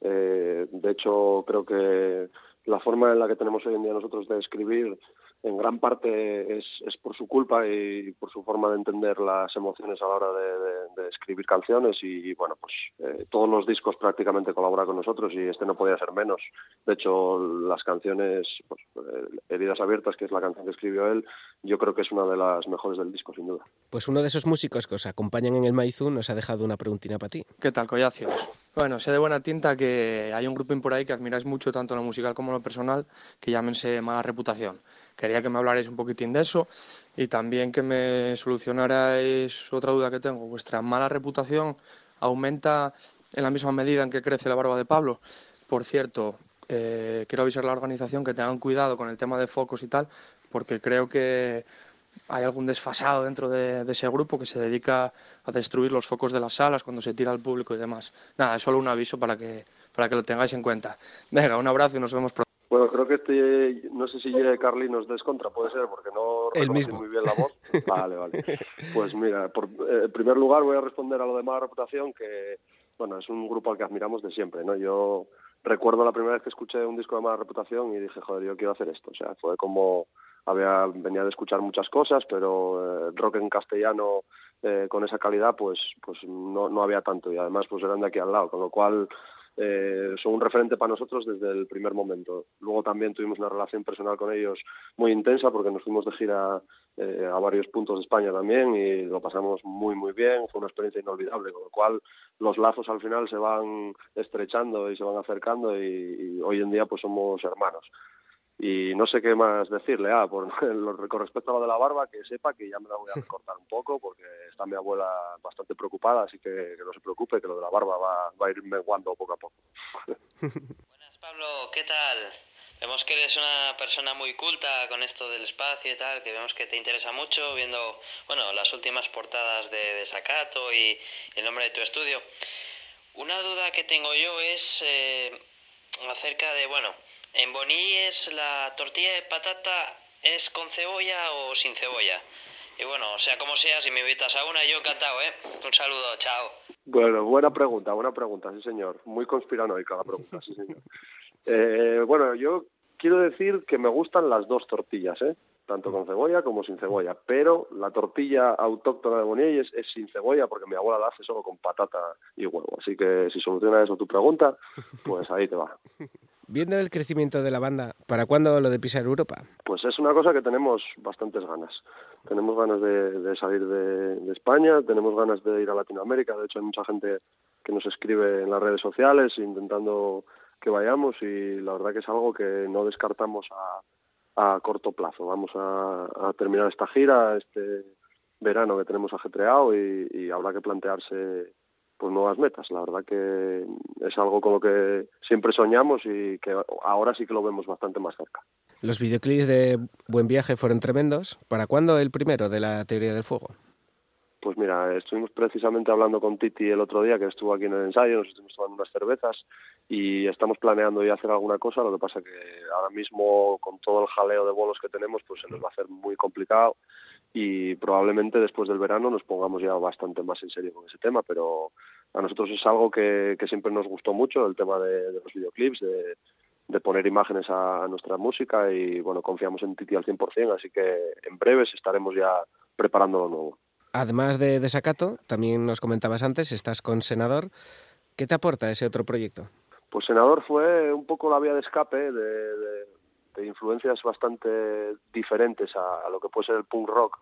Speaker 15: Eh, de hecho, creo que la forma en la que tenemos hoy en día nosotros de escribir en gran parte es, es por su culpa y por su forma de entender las emociones a la hora de, de- de escribir canciones y bueno pues eh, todos los discos prácticamente colaboran con nosotros y este no podía ser menos de hecho las canciones pues, eh, heridas abiertas que es la canción que escribió él yo creo que es una de las mejores del disco sin duda
Speaker 1: Pues uno de esos músicos que os acompañan en el Maizú nos ha dejado una preguntina para ti.
Speaker 14: ¿Qué tal, collacios? Bueno, sé de buena tinta que hay un grupo por ahí que admiráis mucho, tanto en lo musical como en lo personal, que llámense Mala Reputación. Quería que me hablarais un poquitín de eso y también que me solucionarais otra duda que tengo. ¿Vuestra mala reputación aumenta en la misma medida en que crece la barba de Pablo? Por cierto, eh, quiero avisar a la organización que tengan cuidado con el tema de focos y tal, porque creo que hay algún desfasado dentro de, de ese grupo que se dedica a destruir los focos de las salas cuando se tira al público y demás. Nada, es solo un aviso para que, para que lo tengáis en cuenta. Venga, un abrazo y nos vemos pronto.
Speaker 15: Bueno, creo que este, no sé si llegue Carlinos Descontra, puede ser, porque no
Speaker 1: El mismo.
Speaker 15: muy bien la voz. Vale, vale. Pues mira, por, eh, en primer lugar voy a responder a lo de mala reputación, que bueno, es un grupo al que admiramos de siempre, ¿no? Yo recuerdo la primera vez que escuché un disco de mala reputación y dije, joder, yo quiero hacer esto. O sea, fue como había venía de escuchar muchas cosas, pero eh, rock en castellano eh, con esa calidad, pues pues no, no había tanto y además pues eran de aquí al lado, con lo cual eh, son un referente para nosotros desde el primer momento. Luego también tuvimos una relación personal con ellos muy intensa porque nos fuimos de gira eh, a varios puntos de España también y lo pasamos muy muy bien, fue una experiencia inolvidable, con lo cual los lazos al final se van estrechando y se van acercando y, y hoy en día pues somos hermanos. Y no sé qué más decirle, ah, por, lo- con respecto a lo de la barba, que sepa que ya me la voy a recortar un poco porque está mi abuela bastante preocupada, así que, que no se preocupe, que lo de la barba va, va a ir menguando poco a poco.
Speaker 19: Pablo, ¿qué tal? Vemos que eres una persona muy culta con esto del espacio y tal, que vemos que te interesa mucho viendo, bueno, las últimas portadas de, de Sacato y el nombre de tu estudio. Una duda que tengo yo es eh, acerca de, bueno, en Bonilles la tortilla de patata es con cebolla o sin cebolla. Y bueno, sea como sea, si me invitas a una, yo encantado, ¿eh? Un saludo, chao.
Speaker 15: Bueno, buena pregunta, buena pregunta, sí señor. Muy conspiranoica la pregunta, sí señor. Eh, bueno, yo quiero decir que me gustan las dos tortillas, ¿eh? tanto con cebolla como sin cebolla, pero la tortilla autóctona de Bonilles es sin cebolla porque mi abuela la hace solo con patata y huevo. Así que si soluciona eso tu pregunta, pues ahí te va.
Speaker 1: Viendo el crecimiento de la banda, ¿para cuándo lo de pisar Europa?
Speaker 15: Pues es una cosa que tenemos bastantes ganas. Tenemos ganas de, salir de, España, tenemos ganas de ir a Latinoamérica. De hecho, hay mucha gente que nos escribe en las redes sociales intentando que vayamos y la verdad que es algo que no descartamos a, a corto plazo. Vamos a, terminar esta gira, este verano que tenemos ajetreado y habrá que plantearse pues nuevas metas. La verdad que es algo con lo que siempre soñamos y que ahora sí que lo vemos bastante más cerca.
Speaker 1: Los videoclips de Buen Viaje fueron tremendos. ¿Para cuándo el primero de la teoría del fuego?
Speaker 15: Pues mira, estuvimos precisamente hablando con Titi el otro día, que estuvo aquí en el ensayo, nos estuvimos tomando unas cervezas y estamos planeando ya hacer alguna cosa, lo que pasa que ahora mismo con todo el jaleo de bolos que tenemos, pues se nos va a hacer muy complicado y probablemente después del verano nos pongamos ya bastante más en serio con ese tema, pero a nosotros es algo que, que siempre nos gustó mucho, el tema de, de los videoclips, de, de poner imágenes a, a nuestra música y bueno, confiamos en Titi al 100%, así que en breves estaremos ya preparando lo nuevo.
Speaker 1: Además de Desacato, también nos comentabas antes, estás con Senador. ¿Qué te aporta ese otro proyecto?
Speaker 15: Pues Senador fue un poco la vía de escape de, de- de influencias bastante diferentes a, lo que puede ser el punk rock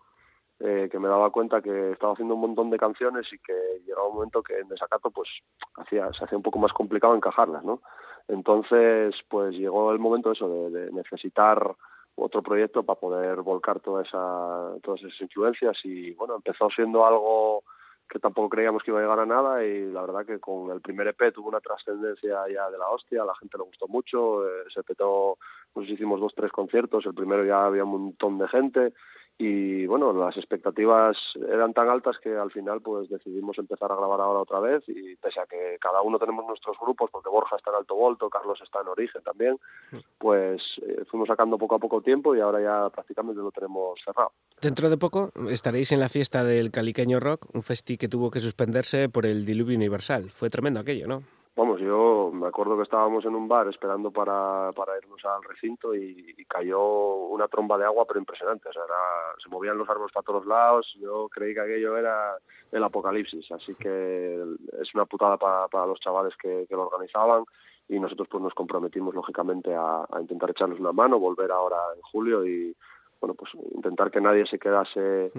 Speaker 15: eh, que me daba cuenta que estaba haciendo un montón de canciones y que llegaba un momento que en desacato pues hacía, se hacía un poco más complicado encajarlas, ¿no? Entonces, pues llegó el momento eso de, necesitar otro proyecto para poder volcar toda esa, todas esas influencias y bueno, empezó siendo algo que tampoco creíamos que iba a llegar a nada y la verdad que con el primer EP tuvo una trascendencia ya de la hostia, la gente le gustó mucho, eh, se petó, nos hicimos dos, tres conciertos, el primero ya había un montón de gente y bueno, las expectativas eran tan altas que al final pues decidimos empezar a grabar ahora otra vez y pese a que cada uno tenemos nuestros grupos, porque Borja está en Alto Volto, Carlos está en Origen también, pues eh, fuimos sacando poco a poco tiempo y ahora ya prácticamente lo tenemos cerrado.
Speaker 1: Dentro de poco estaréis en la fiesta del Caliqueño Rock, un festi que tuvo que suspenderse por el diluvio universal. Fue tremendo aquello, ¿no?
Speaker 15: Vamos, yo me acuerdo que estábamos en un bar esperando para, para irnos al recinto y, y cayó una tromba de agua, pero impresionante. O sea, era- se movían los árboles para todos lados. Yo creí que aquello era el apocalipsis. Así que es una putada para, para los chavales que, que lo organizaban y nosotros pues nos comprometimos lógicamente a, a intentar echarles una mano, volver ahora en julio y bueno pues intentar que nadie se quedase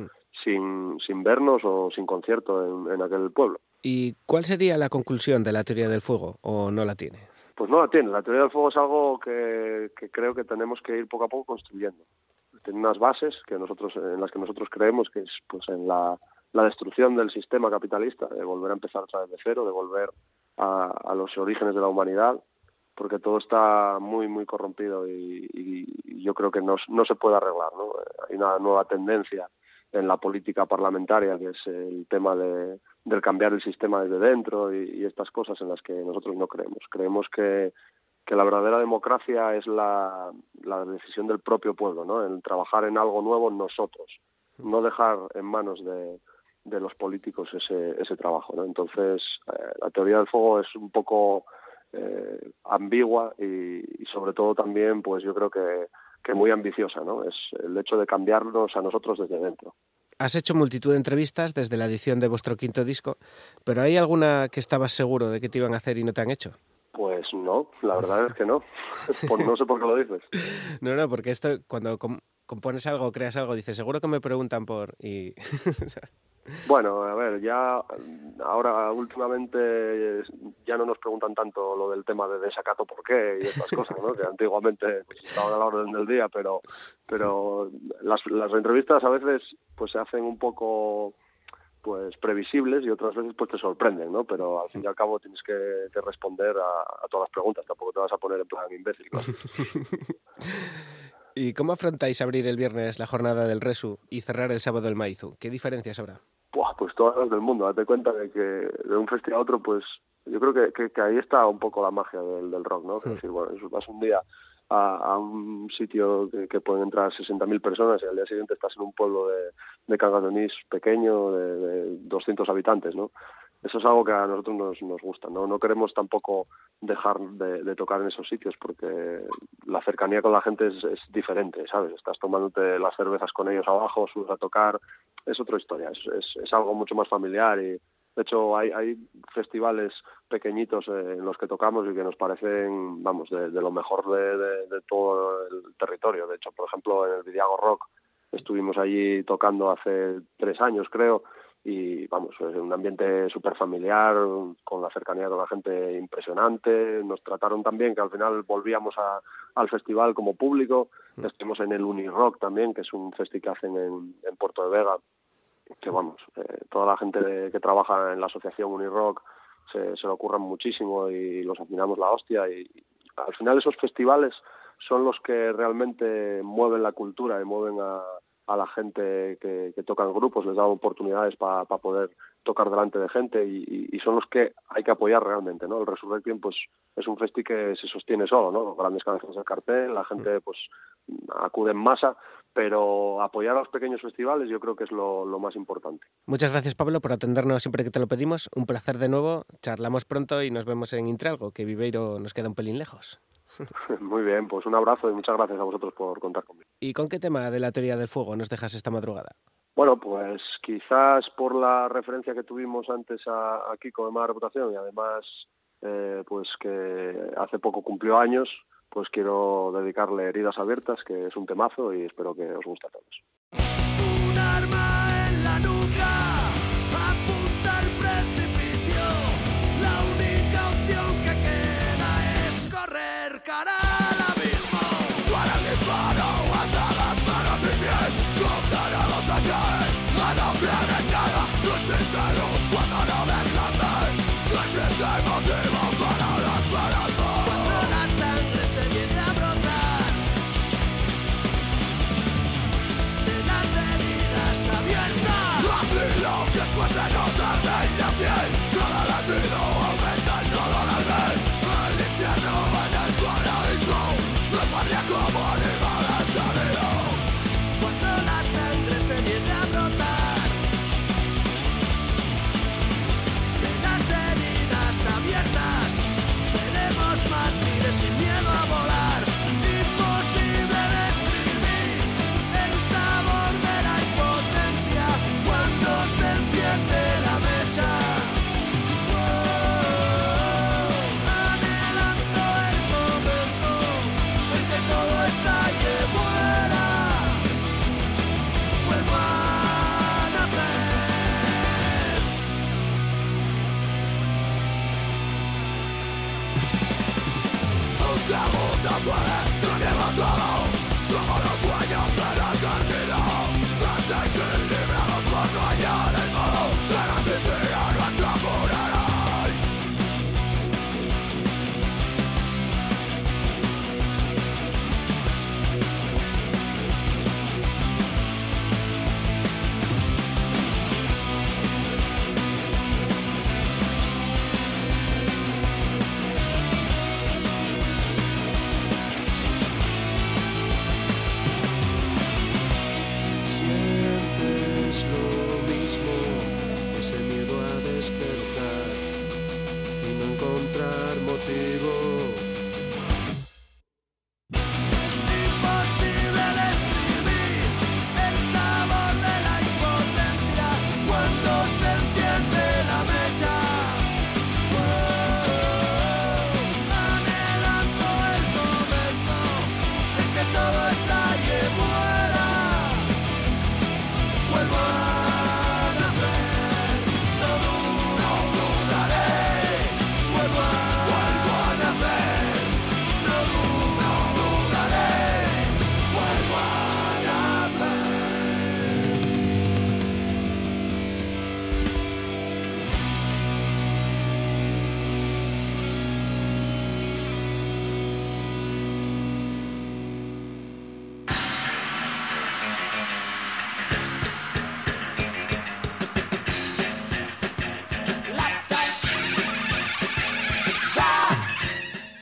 Speaker 15: sin, sin vernos o sin concierto en- en aquel pueblo.
Speaker 1: ¿Y cuál sería la conclusión de la teoría del fuego o no la tiene?
Speaker 15: Pues no la tiene. La teoría del fuego es algo que, creo que tenemos que ir poco a poco construyendo. Tiene unas bases que nosotros, en las que nosotros creemos que es pues en la, destrucción del sistema capitalista, de volver a empezar otra vez de cero, de volver a, los orígenes de la humanidad, porque todo está muy, muy corrompido y, y- y yo creo que no, no se puede arreglar. ¿no? Hay una nueva tendencia en la política parlamentaria, que es el tema de, del cambiar el sistema desde dentro y, estas cosas en las que nosotros no creemos. Creemos que, que la verdadera democracia es la, la decisión del propio pueblo, ¿no? el trabajar en algo nuevo nosotros, no dejar en manos de, de los políticos ese, ese trabajo. ¿no? Entonces, eh, la teoría del fuego es un poco eh, ambigua y, y sobre todo también, pues yo creo que, que muy ambiciosa, ¿no? Es el hecho de cambiarnos a nosotros desde dentro.
Speaker 1: Has hecho multitud de entrevistas desde la edición de vuestro quinto disco, pero ¿hay alguna que estabas seguro de que te iban a hacer y no te han hecho?
Speaker 15: Pues no, la verdad es que no. No sé por qué lo dices.
Speaker 1: No, no, porque esto, cuando com- compones algo, creas algo, dices, seguro que me preguntan por... Y...
Speaker 15: Bueno, a ver, ya ahora últimamente ya no nos preguntan tanto lo del tema de desacato por qué y estas cosas, ¿no? Que antiguamente pues, estaban a la orden del día, pero pero las, las entrevistas a veces pues se hacen un poco pues previsibles y otras veces pues te sorprenden, ¿no? Pero al fin y al cabo tienes que, que responder a, a todas las preguntas, tampoco te vas a poner en plan imbécil.
Speaker 1: ¿Y cómo afrontáis abrir el viernes la jornada del Resu y cerrar el sábado el Maizu? ¿Qué diferencias habrá?
Speaker 15: Buah, pues todas las del mundo. Date cuenta de que de un festival a otro, pues yo creo que, que, que ahí está un poco la magia del, del rock, ¿no? Es decir, bueno, eso vas un día a, a un sitio que, pueden entrar 60.000 personas y al día siguiente estás en un pueblo de, de pequeño de, de 200 habitantes, ¿no? Eso es algo que a nosotros nos, nos gusta, ¿no? No queremos tampoco dejar de, de tocar en esos sitios porque la cercanía con la gente es, es diferente, ¿sabes? Estás tomándote las cervezas con ellos abajo, subes a tocar, es otra historia, es, es, es algo mucho más familiar y de hecho hay, hay festivales pequeñitos eh, en los que tocamos y que nos parecen, vamos, de, de lo mejor de, de, de todo el territorio. De hecho, por ejemplo, en el Vidiago Rock estuvimos allí tocando hace tres años, creo, y vamos, es un ambiente súper familiar, con la cercanía con la gente impresionante. Nos trataron también que al final volvíamos a, al festival como público. Estuvimos en el Unirock también, que es un festi que hacen en, en Puerto de Vega, que vamos, eh, toda la gente de- que trabaja en la asociación Unirock se, se lo ocurran muchísimo y los afinamos la hostia y al final esos festivales son los que realmente mueven la cultura y mueven a, a la gente que, que toca en grupos, les dan oportunidades para poder tocar delante de gente y, son los que hay que apoyar realmente, ¿no? El Resurrection pues es un festi que se sostiene solo, ¿no? Grandes cabezas del cartel, la gente pues acude en masa, pero apoyar a los pequeños festivales yo creo que es lo, lo más importante.
Speaker 1: Muchas gracias, Pablo, por atendernos siempre que te lo pedimos. Un placer de nuevo. Charlamos pronto y nos vemos en Intralgo, que Viveiro nos queda un pelín lejos.
Speaker 15: Muy bien, pues un abrazo y muchas gracias a vosotros por contar conmigo.
Speaker 1: ¿Y con qué tema de la teoría del fuego nos dejas esta madrugada?
Speaker 15: Bueno, pues quizás por la referencia que tuvimos antes a, a Kiko de mala reputación y además eh, pues que hace poco cumplió años, pues quiero dedicarle Heridas Abiertas, que es un temazo y espero que os guste a todos.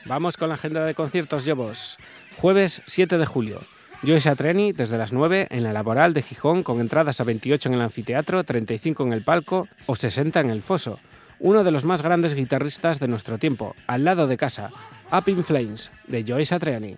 Speaker 1: Vamos con la agenda de conciertos, llevos. Jueves 7 de julio. Joyce Atreni desde las 9 en la Laboral de Gijón con entradas a 28 en el anfiteatro, 35 en el palco o 60 en el foso. Uno de los más grandes guitarristas de nuestro tiempo, al lado de casa, Up in Flames, de Joyce
Speaker 8: Atreni.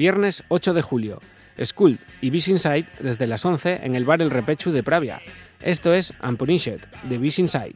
Speaker 9: Viernes 8 de julio. Skull y Beast Inside desde las 11 en el bar El Repechu de Pravia. Esto es Unpunished, de Beast Inside.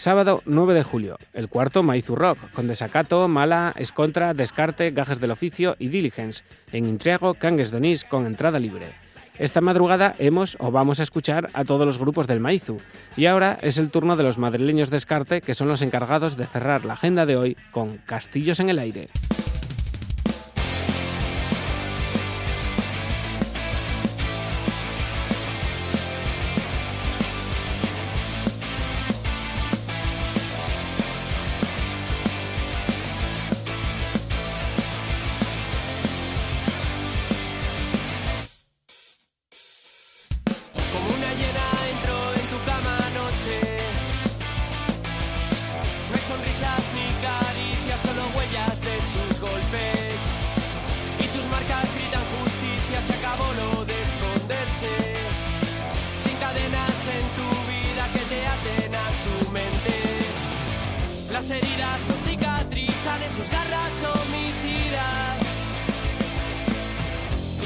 Speaker 1: Sábado 9 de julio, el cuarto Maizu Rock, con Desacato, Mala, Escontra, Descarte, Gajes del Oficio y Diligence, en Intriago, Cangues Donís, con entrada libre. Esta madrugada hemos o vamos a escuchar a todos los grupos del Maizu, y ahora es el turno de los madrileños Descarte, que son los encargados de cerrar la agenda de hoy con Castillos en el Aire.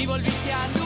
Speaker 20: Y volviste a tu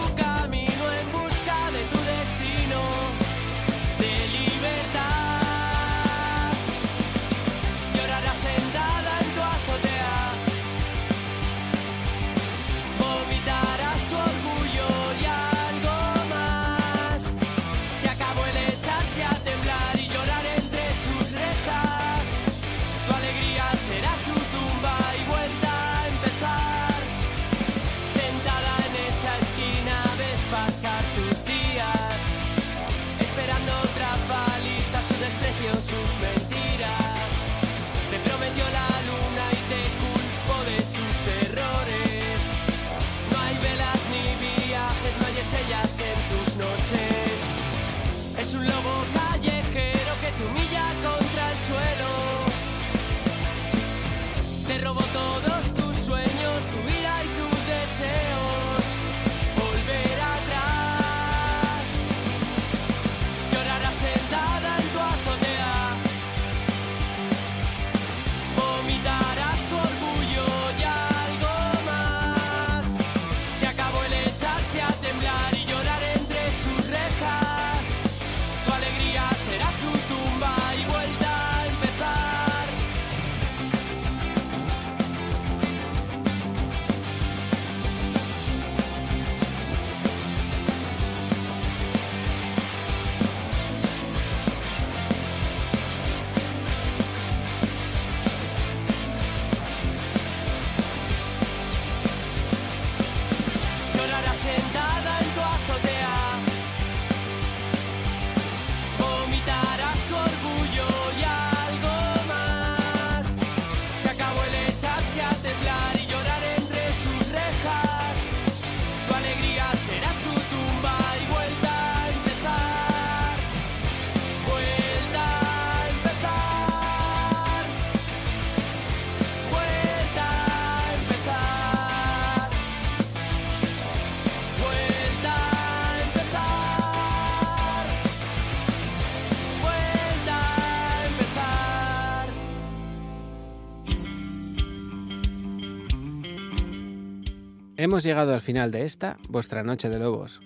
Speaker 1: Hemos llegado al final de esta, vuestra Noche de Lobos.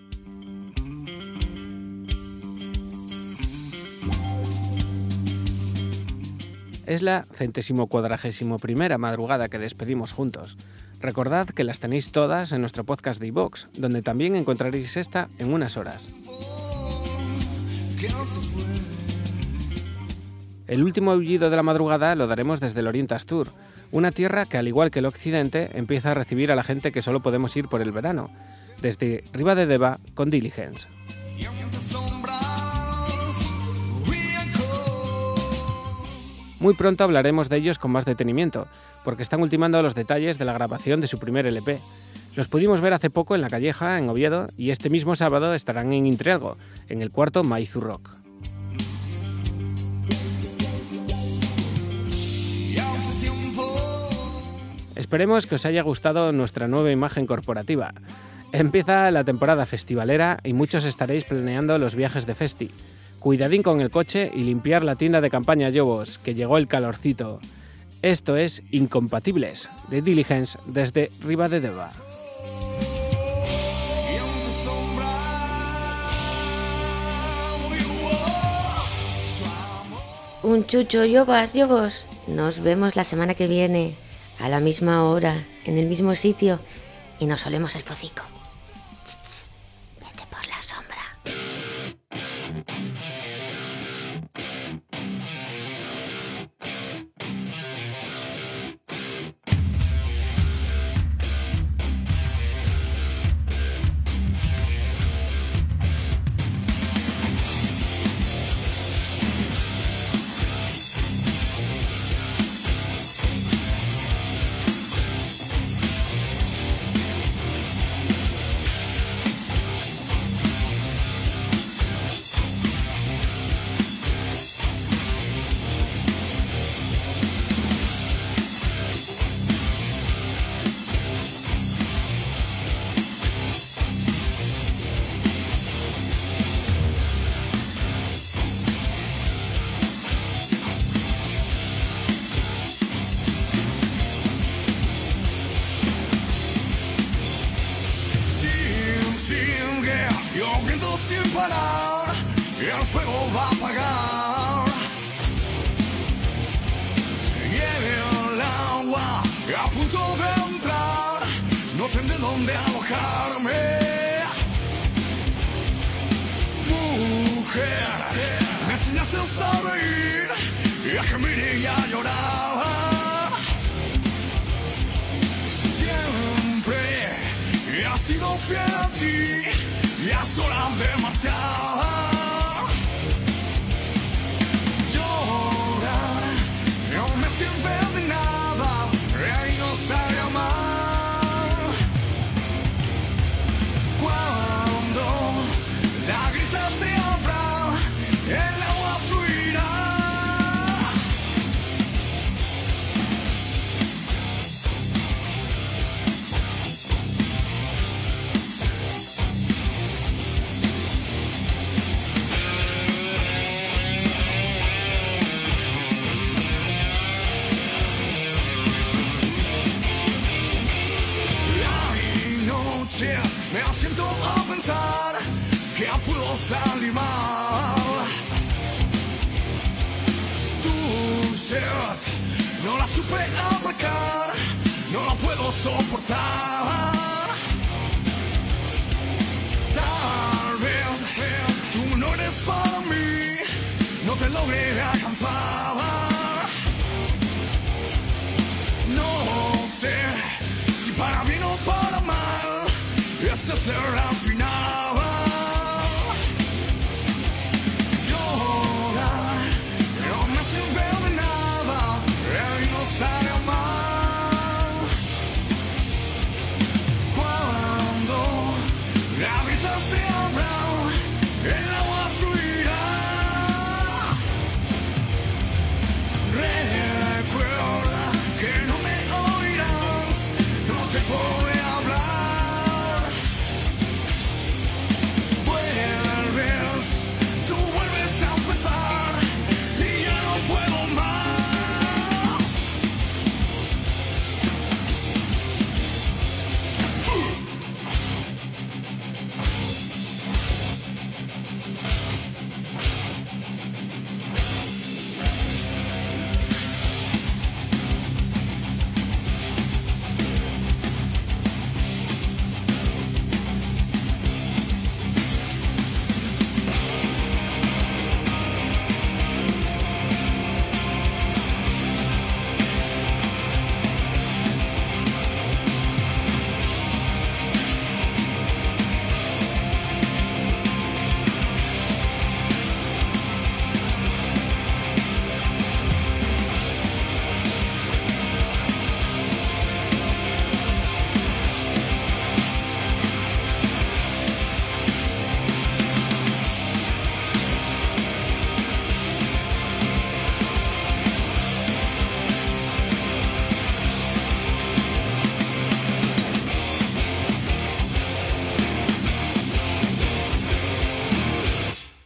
Speaker 1: Es la centésimo cuadragésimo primera madrugada que despedimos juntos. Recordad que las tenéis todas en nuestro podcast de iVox, donde también encontraréis esta en unas horas. El último aullido de la madrugada lo daremos desde el Oriente Astur, una tierra que al igual que el Occidente empieza a recibir a la gente que solo podemos ir por el verano, desde Riva de Deva con Diligence. Muy pronto hablaremos de ellos con más detenimiento, porque están ultimando los detalles de la grabación de su primer LP. Los pudimos ver hace poco en La Calleja, en Oviedo, y este mismo sábado estarán en Intrialgo, en el cuarto Maizu Rock. Esperemos que os haya gustado nuestra nueva imagen corporativa. Empieza la temporada festivalera y muchos estaréis planeando los viajes de festi. Cuidadín con el coche y limpiar la tienda de campaña Yobos, que llegó el calorcito. Esto es Incompatibles, de Diligence desde Riva de Deva.
Speaker 2: Un chucho, Yobas, Yobos. Nos vemos la semana que viene a la misma hora, en el mismo sitio y nos olemos el focico.